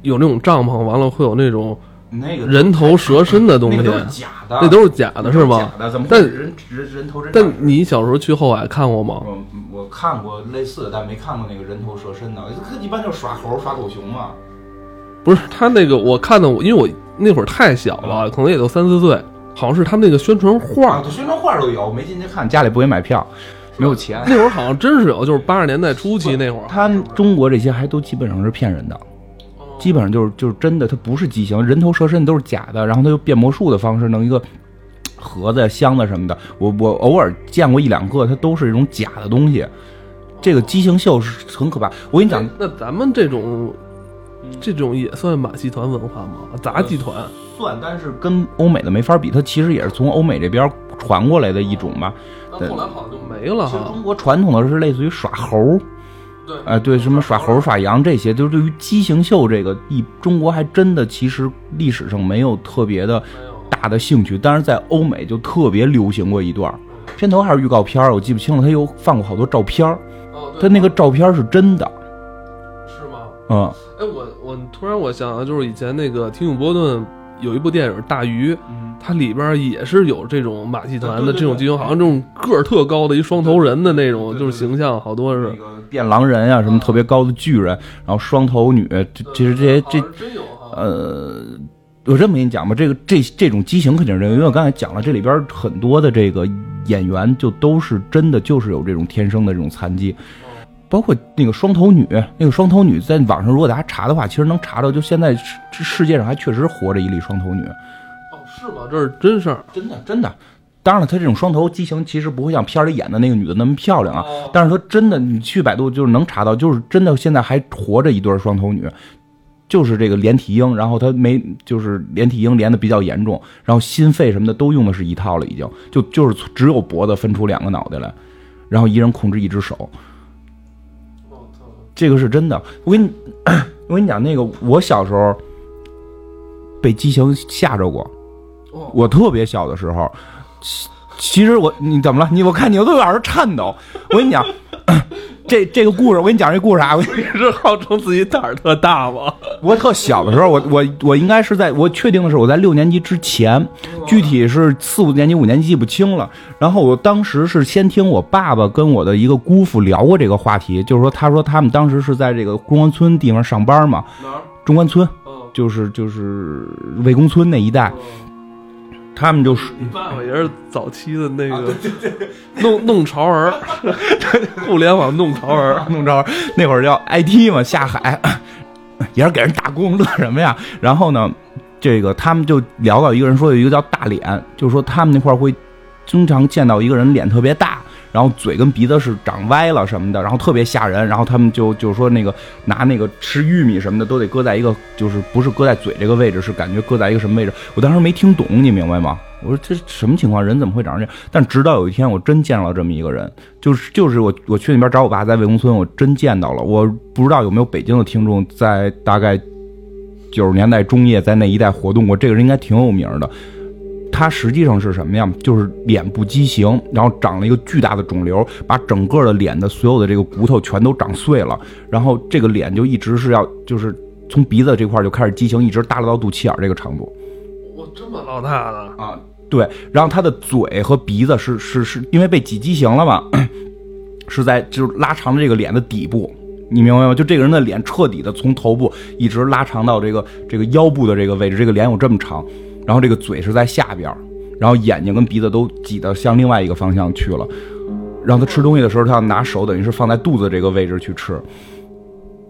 有那种帐篷，完了会有那种那个人头蛇身的东西，假的那都是假的，是吗？假的，怎么但人人人头人但你小时候去后海看过吗？我我看过类似的，但没看过那个人头蛇身的。一般就是耍猴、耍狗熊嘛。不是，他那个我看的，我因为我那会儿太小了，可能也就三四岁，好像是他们那个宣传画啊，，宣传画都有，没进去看，家里不给买票，没有钱。那会儿好像真是有，就是八十年代初期那会儿。他中国这些还都基本上是骗人的，基本上就是就是真的，它不是畸形，人头蛇身都是假的，然后他用变魔术的方式弄一个盒子、箱子什么的。我我偶尔见过一两个，它都是一种假的东西。这个畸形秀是很可怕。我跟你讲，那咱们这种这种也算马戏团文化吗？杂技团？算，但是跟欧美的没法比，它其实也是从欧美这边传过来的一种吧。那后来好像就没了哈其实中。国传统的是类似于耍猴，对哎，对，什么耍猴、耍羊这些，就是对于畸形秀这个，一中国还真的其实历史上没有特别的大的兴趣，但是在欧美就特别流行过一段儿。片头还是预告片儿，我记不清了。他又放过好多照片儿，哦，对他那个照片是真的，是吗？嗯，哎，我我突然我想到，就是以前那个提姆波顿有一部电影《大鱼》，它里边也是有这种马戏团的这种剧情，好像这种个儿特高的一双头人的那种，就是形象，好多是那。个变狼人啊，什么特别高的巨人，然后双头女，这其实这些这。呃，我这么跟你讲吧，这个这这种畸形肯定是因为我刚才讲了，这里边很多的这个演员就都是真的就是有这种天生的这种残疾，包括那个双头女，那个双头女在网上如果大家查的话，其实能查到，就现在世世界上还确实活着一例双头女，哦，是吗？这是真事儿。真的真的。当然了，她这种双头畸形其实不会像片儿里演的那个女的那么漂亮啊，哦但是她真的，你去百度就是能查到，就是真的现在还活着一对儿双头女，就是这个连体婴，然后她没就是连体婴连的比较严重，然后心肺什么的都用的是一套了，已经就就是只有脖子分出两个脑袋来，然后一人控制一只手，这个是真的。我跟你 我跟你讲，那个我小时候被激情吓着过，哦我特别小的时候，其其实我你怎么了？你我看你都有点颤抖。我跟你讲，这这个故事，我跟你讲这故事啊，我 你是号称自己胆儿特大吗？我特小的时候，我我我应该是在我确定的是我在六年级之前，具体是四五年级、五年级记不清了。然后我当时是先听我爸爸跟我的一个姑父聊过这个话题，就是说他说他们当时是在这个中关村地方上班嘛？中关村哦，就是就是魏公村那一带，他们就是你爸爸也是早期的那个弄弄潮儿，互联网弄潮儿。弄潮儿那会儿叫 IT 嘛，下海 也是给人打工，乐什么呀？然后呢，这个他们就聊到一个人说有一个叫大脸，就是说他们那块儿会经常见到一个人脸特别大。然后嘴跟鼻子是长歪了什么的，然后特别吓人。然后他们就就说那个拿那个吃玉米什么的都得搁在一个，就是不是搁在嘴这个位置，是感觉搁在一个什么位置。我当时没听懂，你明白吗？我说这什么情况？人怎么会长成这样？但直到有一天，我真见了这么一个人，就是就是我我去那边找我爸，在魏公村，我真见到了。我不知道有没有北京的听众在大概九十年代中叶在那一带活动过，这个人应该挺有名的。他实际上是什么呀？就是脸部畸形，然后长了一个巨大的肿瘤，把整个的脸的所有的这个骨头全都长碎了，然后这个脸就一直是要就是从鼻子这块就开始畸形，一直耷拉到肚脐眼这个长度。哇，这么老大了？啊，对，然后他的嘴和鼻子是是是因为被挤畸形了嘛，是在就是拉长了这个脸的底部，你明白吗？就这个人的脸彻底的从头部一直拉长到这个这个腰部的这个位置，这个脸有这么长，然后这个嘴是在下边，然后眼睛跟鼻子都挤到向另外一个方向去了。然后他吃东西的时候，他要拿手等于是放在肚子这个位置去吃。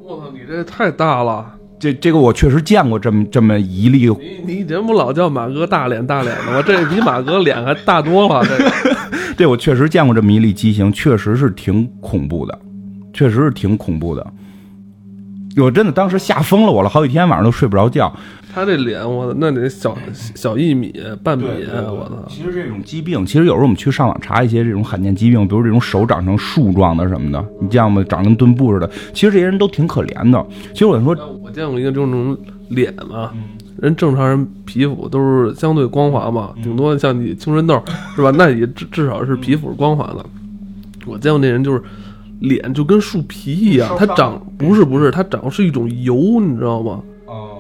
我操，你这太大了！这这个我确实见过这么这么一例你你以前不老叫马哥大脸大脸的吗？这比马哥脸还大多了。这个 这我确实见过这么一例畸形，确实是挺恐怖的，确实是挺恐怖的。我真的当时吓疯了我了，好几天晚上都睡不着觉。他这脸，我那得小小一米半米，我操！其实这种疾病，其实有时候我们去上网查一些这种罕见疾病，比如这种手长成树状的什么的，你见过吗？长跟墩布似的。其实这些人都挺可怜的。其实我想说，我见过一个这种脸嘛，人正常人皮肤都是相对光滑嘛，顶多像你青春痘是吧？那也至至少是皮肤是光滑的。我见过那人就是脸就跟树皮一样，它长不是不是，它长是一种油，你知道吗？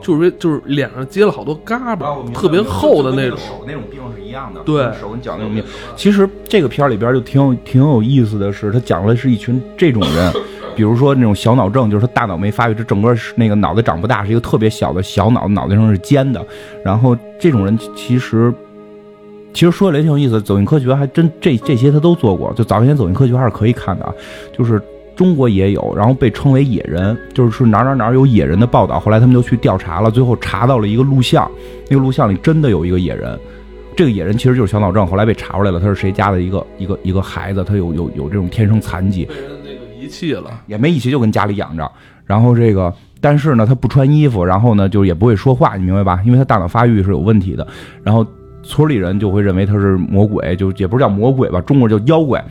就是就是脸上结了好多嘎巴，特别厚的那种。手那种病是一样的，对手跟脚那种病。其实这个片儿里边就挺有挺有意思的是，他讲的是一群这种人，比如说那种小脑症，就是他大脑没发育，这整个那个脑袋长不大，是一个特别小的小脑，脑袋上是尖的。然后这种人其实。其实说起来挺有意思，走进科学还真这这些他都做过，就早些年走进科学还是可以看的啊，就是中国也有，然后被称为野人，就是是哪哪哪有野人的报道，后来他们就去调查了，最后查到了一个录像，那个录像里真的有一个野人，这个野人其实就是小脑症，后来被查出来了，他是谁家的一个一个一个孩子，他有有有这种天生残疾，那个遗弃了，也没一起就跟家里养着，然后这个。但是呢，他不穿衣服，然后呢，就也不会说话，你明白吧？因为他大脑发育是有问题的。然后村里人就会认为他是魔鬼，就也不是叫魔鬼吧，中国叫妖怪。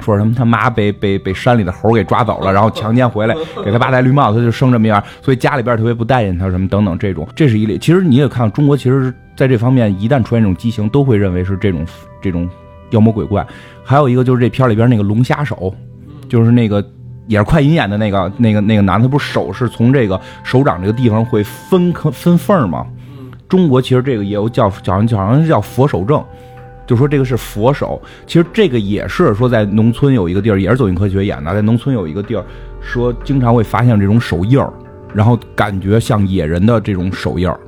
说什么他妈被被被山里的猴给抓走了，然后强奸回来，给他爸戴绿帽子，他就生这么样，所以家里边特别不待见他什么等等这种，这是一类。其实你也看中国，其实在这方面一旦出现这种畸形，都会认为是这种这种妖魔鬼怪。还有一个就是这片里边那个龙虾手，就是那个也是快银演的那个那个那个男的，不是手是从这个手掌这个地方会分分缝吗？中国其实这个也有叫，好像好像是叫佛手症，就说这个是佛手。其实这个也是说在农村有一个地儿，也是走进科学演的，在农村有一个地儿，说经常会发现这种手印儿，然后感觉像野人的这种手印儿，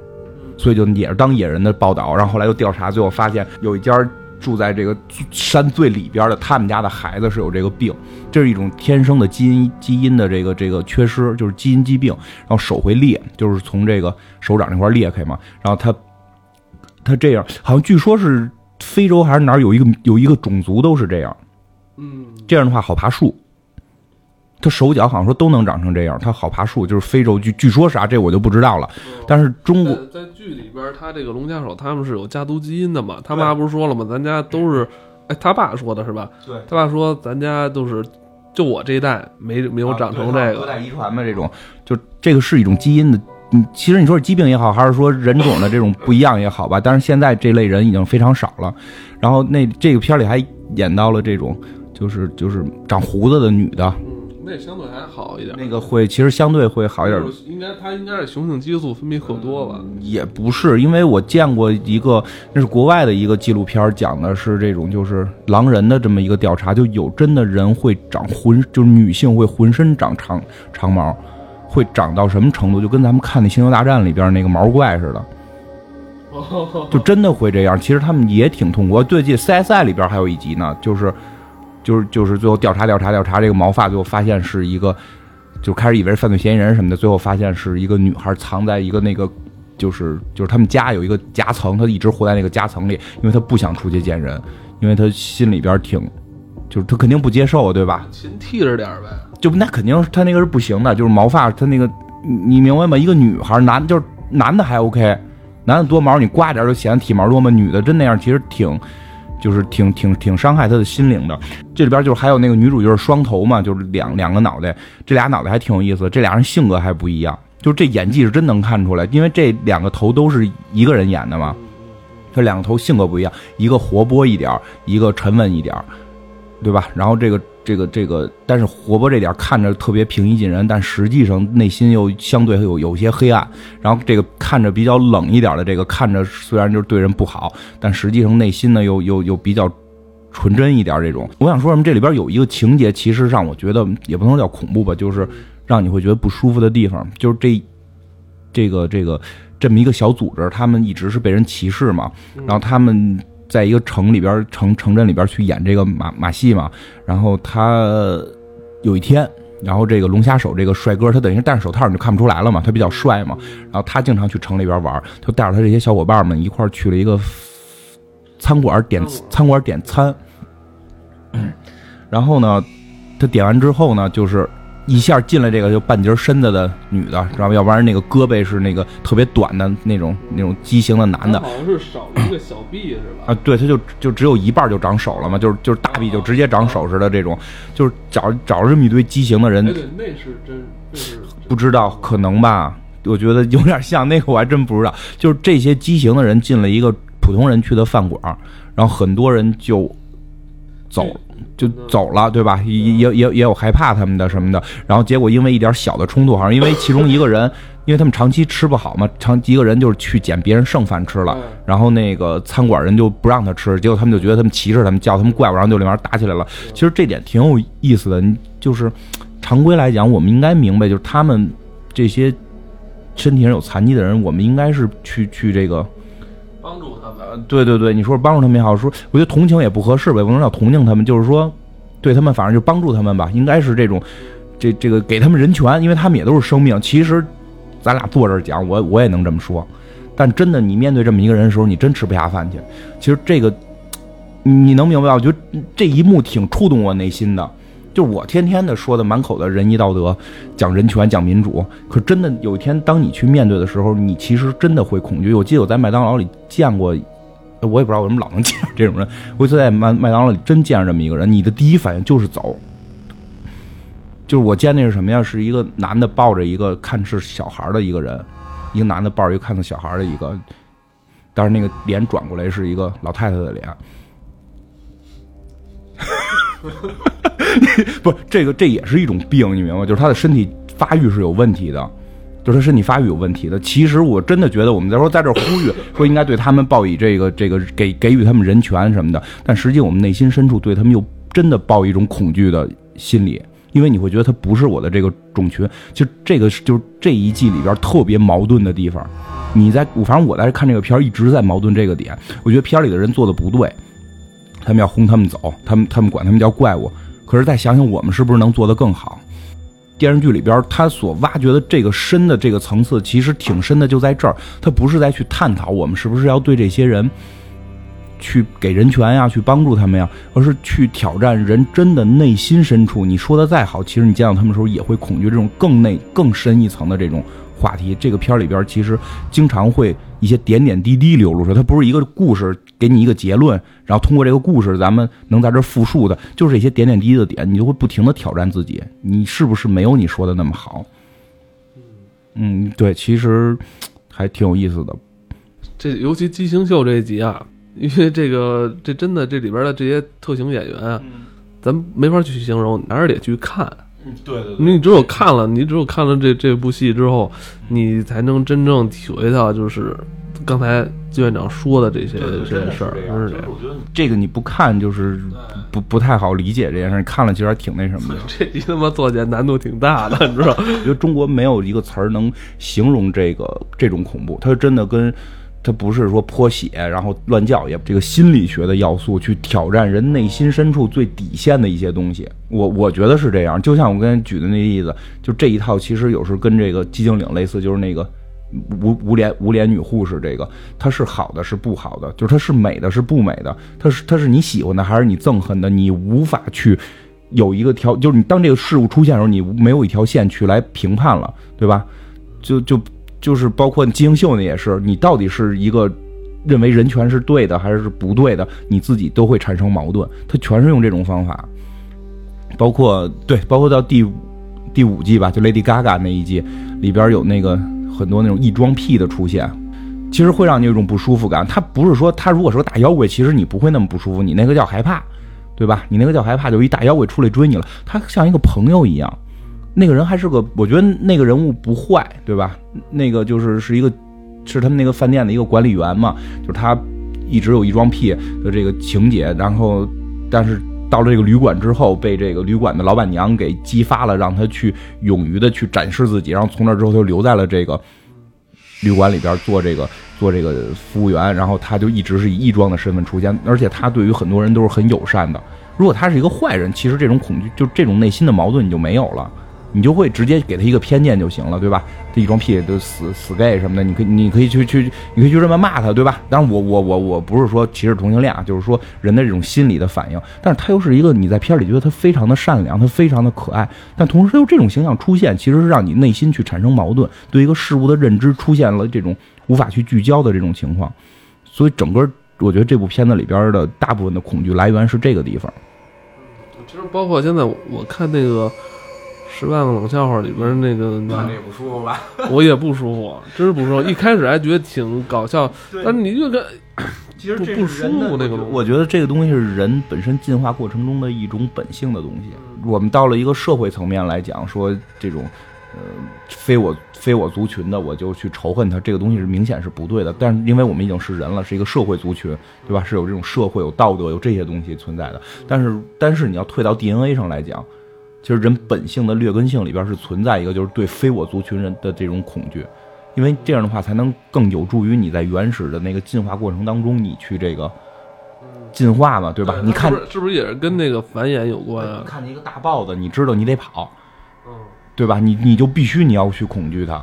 所以就也是当野人的报道。然后后来又调查，最后发现有一家住在这个山最里边的，他们家的孩子是有这个病，这是一种天生的基因基因的这个这个缺失，就是基因疾病。然后手会裂，就是从这个手掌这块裂开嘛。然后他他这样，好像据说是非洲还是哪儿有一个有一个种族都是这样，嗯，这样的话好爬树。他手脚好像说都能长成这样，他好爬树，就是非洲据据说啥这我就不知道了。但是中国在在剧里边，他这个龙虾手他们是有家族基因的嘛？他妈不是说了吗？咱家都是，哎，他爸说的是吧？对他爸说咱家都是，就我这一代没没有长成这个。隔代遗传嘛，这种就这个是一种基因的。嗯其实你说是疾病也好，还是说人种的这种不一样也好吧，但是现在这类人已经非常少了。然后那这个片里还演到了这种，就是就是长胡子的女的，嗯，那相对还好一点。那个会其实相对会好一点。应该它应该是雄性激素分泌过多吧？也不是，因为我见过一个，那是国外的一个纪录片，讲的是这种就是狼人的这么一个调查，就有真的人会长浑，就是女性会浑身长长长毛，会长到什么程度？就跟咱们看那《星球大战》里边那个毛怪似的，就真的会这样。其实他们也挺痛苦。对，记得 CSI 里边还有一集呢，就是就是就是最后调查调查调查这个毛发，最后发现是一个。就开始以为是犯罪嫌疑人什么的，最后发现是一个女孩藏在一个那个，就是就是他们家有一个夹层，她一直活在那个夹层里，因为她不想出去见人，因为她心里边挺，就是她肯定不接受，对吧？勤剃着点呗。就那肯定她那个是不行的，就是毛发，她那个你明白吗？一个女孩，男就是男的还 OK，男的多毛你刮点就显得体毛多嘛，女的真那样其实挺。就是挺挺挺伤害他的心灵的。这里边就是还有那个女主就是双头嘛，就是两两个脑袋，这俩脑袋还挺有意思。这俩人性格还不一样，就这演技是真能看出来，因为这两个头都是一个人演的嘛。这两个头性格不一样，一个活泼一点，一个沉稳一点，对吧？然后这个。这个这个，但是活泼这点看着特别平易近人，但实际上内心又相对有有些黑暗。然后这个看着比较冷一点的，这个看着虽然就是对人不好，但实际上内心呢又又又比较纯真一点。这种，我想说什么？这里边有一个情节，其实让我觉得也不能叫恐怖吧，就是让你会觉得不舒服的地方，就是这这个这个这么一个小组织，他们一直是被人歧视嘛，然后他们。在一个城里边，城城镇里边去演这个马马戏嘛，然后他有一天，然后这个龙虾手这个帅哥，他等于戴着手套你就看不出来了嘛，他比较帅嘛，然后他经常去城里边玩，就带着他这些小伙伴们一块去了一个餐馆点餐馆点餐，然后呢，他点完之后呢，就是。一下进来这个就半截身子的女的，知道吧？要不然那个胳膊是那个特别短的那种那种畸形的男的，好像是少一个小臂是吧？啊，对，他就就只有一半就长手了嘛，就是就是大臂就直接长手似的这种，就是找找这么一堆畸形的人。对，那是真，是不知道，可能吧？我觉得有点像那个，我还真不知道。就是这些畸形的人进了一个普通人去的饭馆，然后很多人就走。就走了，对吧？也也也也有害怕他们的什么的，然后结果因为一点小的冲突，好像因为其中一个人，因为他们长期吃不好嘛，长一个人就是去捡别人剩饭吃了，然后那个餐馆人就不让他吃，结果他们就觉得他们歧视他们，叫他们怪物，然后就里面打起来了。其实这点挺有意思的，就是常规来讲，我们应该明白，就是他们这些身体上有残疾的人，我们应该是去去这个。帮助他们，对对对，你说帮助他们也好，说我觉得同情也不合适呗，不能叫同情他们，就是说，对他们反正就帮助他们吧，应该是这种，这这个给他们人权，因为他们也都是生命。其实，咱俩坐这讲，我我也能这么说，但真的，你面对这么一个人的时候，你真吃不下饭去。其实这个，你能明白？我觉得这一幕挺触动我内心的。就我天天的说的满口的仁义道德，讲人权讲民主，可真的有一天当你去面对的时候，你其实真的会恐惧。我记得我在麦当劳里见过，我也不知道为什么老能见这种人。我一次在麦麦当劳里真见着这么一个人，你的第一反应就是走。就是我见那是什么呀？是一个男的抱着一个看是小孩的一个人，一个男的抱着一个看是小孩的一个，但是那个脸转过来是一个老太太的脸。不，这个这也是一种病，你明白吗？就是他的身体发育是有问题的，就是他身体发育有问题的。其实我真的觉得，我们在说在这儿呼吁，说应该对他们报以这个 这个给给予他们人权什么的，但实际我们内心深处对他们又真的抱一种恐惧的心理，因为你会觉得他不是我的这个种群。就这个是就是这一季里边特别矛盾的地方。你在我反正我在看这个片儿一直在矛盾这个点，我觉得片儿里的人做的不对，他们要轰他们走，他们他们管他们叫怪物。可是再想想，我们是不是能做得更好？电视剧里边他所挖掘的这个深的这个层次，其实挺深的，就在这儿。他不是在去探讨我们是不是要对这些人去给人权呀，去帮助他们呀，而是去挑战人真的内心深处。你说的再好，其实你见到他们的时候也会恐惧这种更内、更深一层的这种话题。这个片里边其实经常会一些点点滴滴流露出来，它不是一个故事。给你一个结论，然后通过这个故事，咱们能在这复述的，就是一些点点滴滴的点，你就会不停的挑战自己，你是不是没有你说的那么好？嗯，对，其实还挺有意思的。这尤其《金星秀》这一集啊，因为这个这真的这里边的这些特型演员啊，咱没法去形容，还是得去看。嗯，对对你只有看了，你只有看了这这部戏之后，你才能真正体会到，就是刚才季院长说的这些这些事儿，真是这样。我觉得这个你不看就是不不太好理解这件事，你看了其实还挺那什么的。这集他妈做起来难度挺大的，你知道？我觉得中国没有一个词儿能形容这个这种恐怖，它真的跟它不是说泼血然后乱叫，也这个心理学的要素去挑战人内心深处最底线的一些东西。我我觉得是这样，就像我刚才举的那例子，就这一套其实有时候跟这个寂静岭类似，就是那个。无无脸无脸女护士，这个它是好的，是不好的，就是它是美的，是不美的，它是它是你喜欢的，还是你憎恨的？你无法去有一个条，就是你当这个事物出现的时候，你没有一条线去来评判了，对吧？就就就是包括金星秀那，也是你到底是一个认为人权是对的还是不对的，你自己都会产生矛盾。他全是用这种方法，包括对，包括到第第五季吧，就 Lady Gaga 那一季里边有那个。很多那种异装癖的出现，其实会让你有一种不舒服感。他不是说他如果是个大妖怪，其实你不会那么不舒服，你那个叫害怕，对吧？你那个叫害怕，就一大妖怪出来追你了。他像一个朋友一样，那个人还是个，我觉得那个人物不坏，对吧？那个就是是一个，是他们那个饭店的一个管理员嘛，就是他一直有异装癖的这个情节，然后但是。到了这个旅馆之后，被这个旅馆的老板娘给激发了，让他去勇于的去展示自己。然后从那之后，他就留在了这个旅馆里边做这个做这个服务员。然后他就一直是以异装的身份出现，而且他对于很多人都是很友善的。如果他是一个坏人，其实这种恐惧就这种内心的矛盾你就没有了。你就会直接给他一个偏见就行了，对吧？这一装屁都死死 gay 什么的，你可以你可以去去，你可以去这么骂他，对吧？当然，我我我我不是说歧视同性恋啊，就是说人的这种心理的反应。但是他又是一个你在片里觉得他非常的善良，他非常的可爱，但同时他又这种形象出现，其实是让你内心去产生矛盾，对一个事物的认知出现了这种无法去聚焦的这种情况。所以整个我觉得这部片子里边的大部分的恐惧来源是这个地方。其实包括现在我看那个。十万个冷笑话里边那个，那也不舒服吧？我也不舒服，真是不舒服。一开始还觉得挺搞笑，但是你就跟其实不不舒服那个。我觉得这个东西是人本身进化过程中的一种本性的东西。我们到了一个社会层面来讲，说这种呃非我非我族群的，我就去仇恨他，这个东西是明显是不对的。但是因为我们已经是人了，是一个社会族群，对吧？是有这种社会有道德有这些东西存在的。但是但是你要退到 DNA 上来讲。其实人本性的劣根性里边是存在一个，就是对非我族群人的这种恐惧，因为这样的话才能更有助于你在原始的那个进化过程当中，你去这个进化嘛，对吧？你看是不是也是跟那个繁衍有关啊？看见一个大豹子，你知道你得跑，嗯，对吧？你你就必须你要去恐惧它，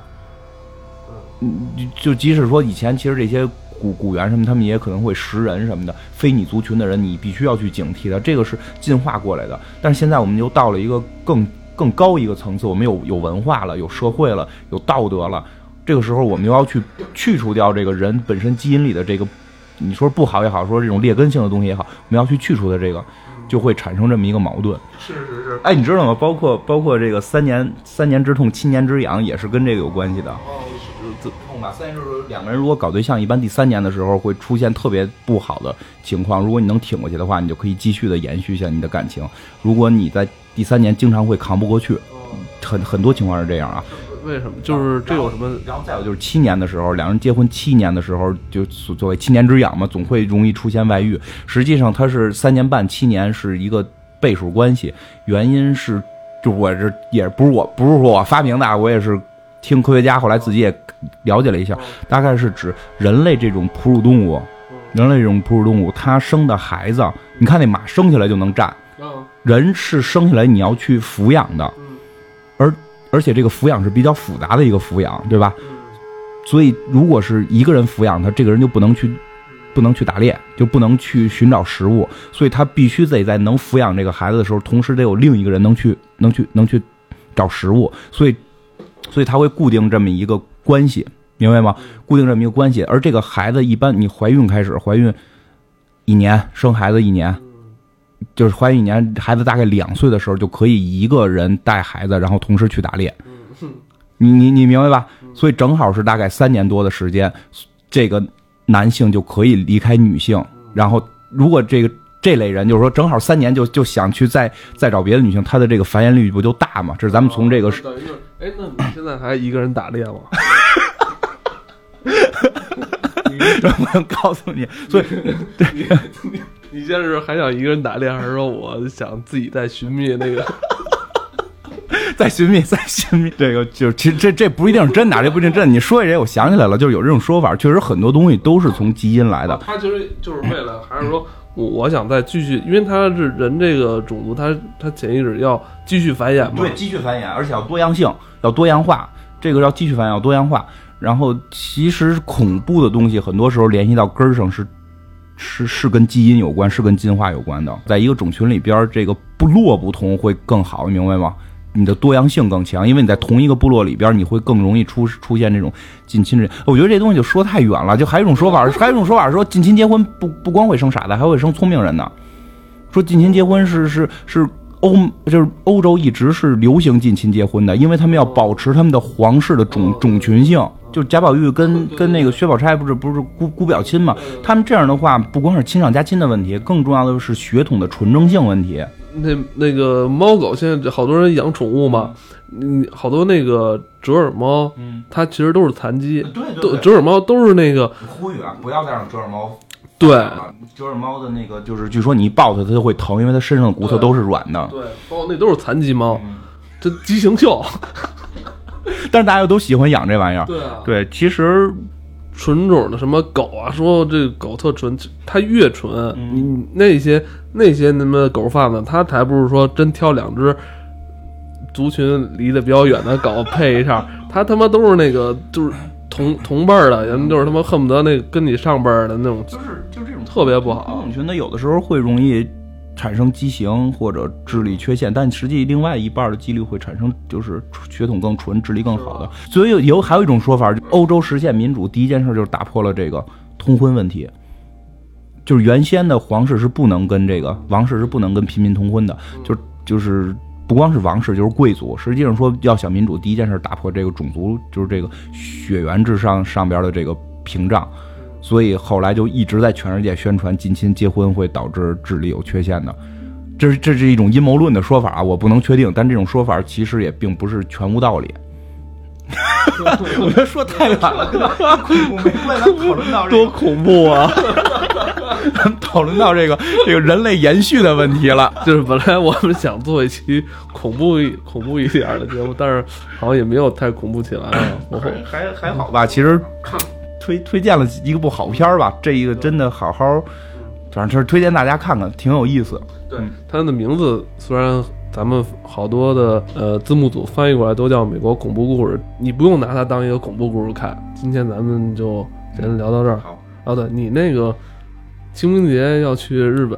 嗯，就即使说以前其实这些。古古猿什么，他们也可能会食人什么的。非你族群的人，你必须要去警惕的。这个是进化过来的。但是现在我们又到了一个更更高一个层次，我们有有文化了，有社会了，有道德了。这个时候，我们又要去去除掉这个人本身基因里的这个，你说不好也好，说这种劣根性的东西也好，我们要去去除的这个，就会产生这么一个矛盾。是是是。哎，你知道吗？包括包括这个三年三年之痛，七年之痒，也是跟这个有关系的。痛吧。三年就是两个人如果搞对象，一般第三年的时候会出现特别不好的情况。如果你能挺过去的话，你就可以继续的延续一下你的感情。如果你在第三年经常会扛不过去，很很多情况是这样啊。为什么？就是这有什么？然后再有就是七年的时候，两人结婚七年的时候，就所所谓七年之痒嘛，总会容易出现外遇。实际上它是三年半七年是一个倍数关系，原因是就我这也不是我不是说我发明的，啊，我也是听科学家后来自己也了解了一下，大概是指人类这种哺乳动物，人类这种哺乳动物，它生的孩子，你看那马生下来就能站，人是生下来你要去抚养的，而。而且这个抚养是比较复杂的一个抚养，对吧？所以如果是一个人抚养他，这个人就不能去，不能去打猎，就不能去寻找食物。所以他必须得在能抚养这个孩子的时候，同时得有另一个人能去，能去，能去找食物。所以，所以他会固定这么一个关系，明白吗？固定这么一个关系。而这个孩子一般，你怀孕开始，怀孕一年，生孩子一年。就是怀孕一年，孩子大概两岁的时候就可以一个人带孩子，然后同时去打猎。你你你明白吧？所以正好是大概三年多的时间，这个男性就可以离开女性。然后如果这个这类人就是说正好三年就就想去再再找别的女性，他的这个繁衍率不就大吗？这是咱们从这个。哎，那你现在还一个人打猎吗？我能告诉你，所以对。你你现在是还想一个人打猎，还是说我想自己在寻觅那个，在寻觅，在寻觅这个？就其实这这不一定是真的，这不一定真。你说这，我想起来了，就是有这种说法，确实很多东西都是从基因来的。他其实就是为了，还是说我我想再继续，因为他是人这个种族，他他潜意识要继续繁衍嘛。对，继续繁衍，而且要多样性，要多样化。这个要继续繁衍，要多样化。然后，其实恐怖的东西很多时候联系到根儿上是。是是跟基因有关，是跟进化有关的。在一个种群里边，这个部落不同会更好，明白吗？你的多样性更强，因为你在同一个部落里边，你会更容易出出现这种近亲人。我觉得这东西就说太远了。就还有一种说法，还有一种说法说近亲结婚不不光会生傻子，还会生聪明人呢。说近亲结婚是是是欧就是欧洲一直是流行近亲结婚的，因为他们要保持他们的皇室的种种群性。就贾宝玉跟跟那个薛宝钗不是不是姑姑表亲嘛？他们这样的话，不光是亲上加亲的问题，更重要的是血统的纯正性问题。那那个猫狗现在好多人养宠物嘛，嗯，好多那个折耳猫，嗯，它其实都是残疾，对对，折耳猫都是那个。呼吁啊，不要再让折耳猫。对，折耳猫的那个就是，据说你一抱它，它就会疼，因为它身上的骨头都是软的。对，包括那都是残疾猫，这畸形秀。但是大家都喜欢养这玩意儿，对啊，对，其实纯种的什么狗啊，说这狗特纯，它越纯，你那些那些那么狗贩子，他才不是说真挑两只族群离得比较远的狗配一下，他他妈都是那个就是同同辈儿的，人就是他妈恨不得那跟你上辈儿的那种，就是就是这种特别不好。种群的有的时候会容易。产生畸形或者智力缺陷，但实际另外一半的几率会产生就是血统更纯、智力更好的。所以有有还有一种说法，欧洲实现民主第一件事就是打破了这个通婚问题，就是原先的皇室是不能跟这个王室是不能跟平民通婚的，就就是不光是王室，就是贵族。实际上说要想民主，第一件事打破这个种族就是这个血缘之上上边的这个屏障。所以后来就一直在全世界宣传近亲结婚会导致智力有缺陷的，这是这是一种阴谋论的说法，我不能确定，但这种说法其实也并不是全无道理。我觉得说太远了，恐怖没关系，讨论到多恐怖啊！咱 们讨论到这个这个人类延续的问题了，就是本来我们想做一期恐怖恐怖一点的节目，但是好像也没有太恐怖起来啊。还还还好吧，其实。推推荐了一个部好片儿吧，这一个真的好好，反正就是推荐大家看看，挺有意思。对，它的名字虽然咱们好多的呃字幕组翻译过来都叫美国恐怖故事，你不用拿它当一个恐怖故事看。今天咱们就先聊到这儿。好，啊，对你那个清明节要去日本，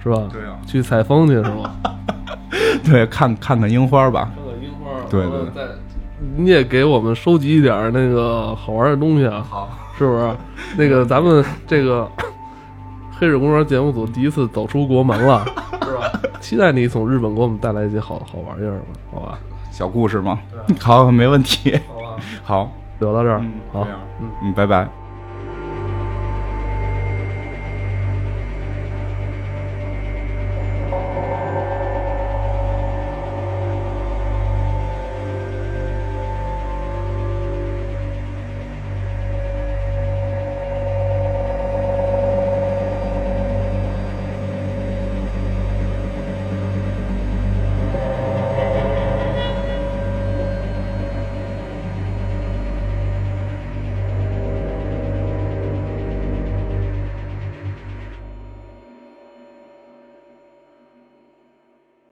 是吧？对啊，去采风去是吗？对，看看看樱花吧。看看樱花。对对。你也给我们收集一点那个好玩的东西啊，好，是不是？那个咱们这个黑水公园节目组第一次走出国门了？期待你从日本给我们带来一些好好玩意儿吧，好吧？小故事吗？好，没问题。好吧，好。聊到这儿，嗯，好，嗯。嗯，拜拜。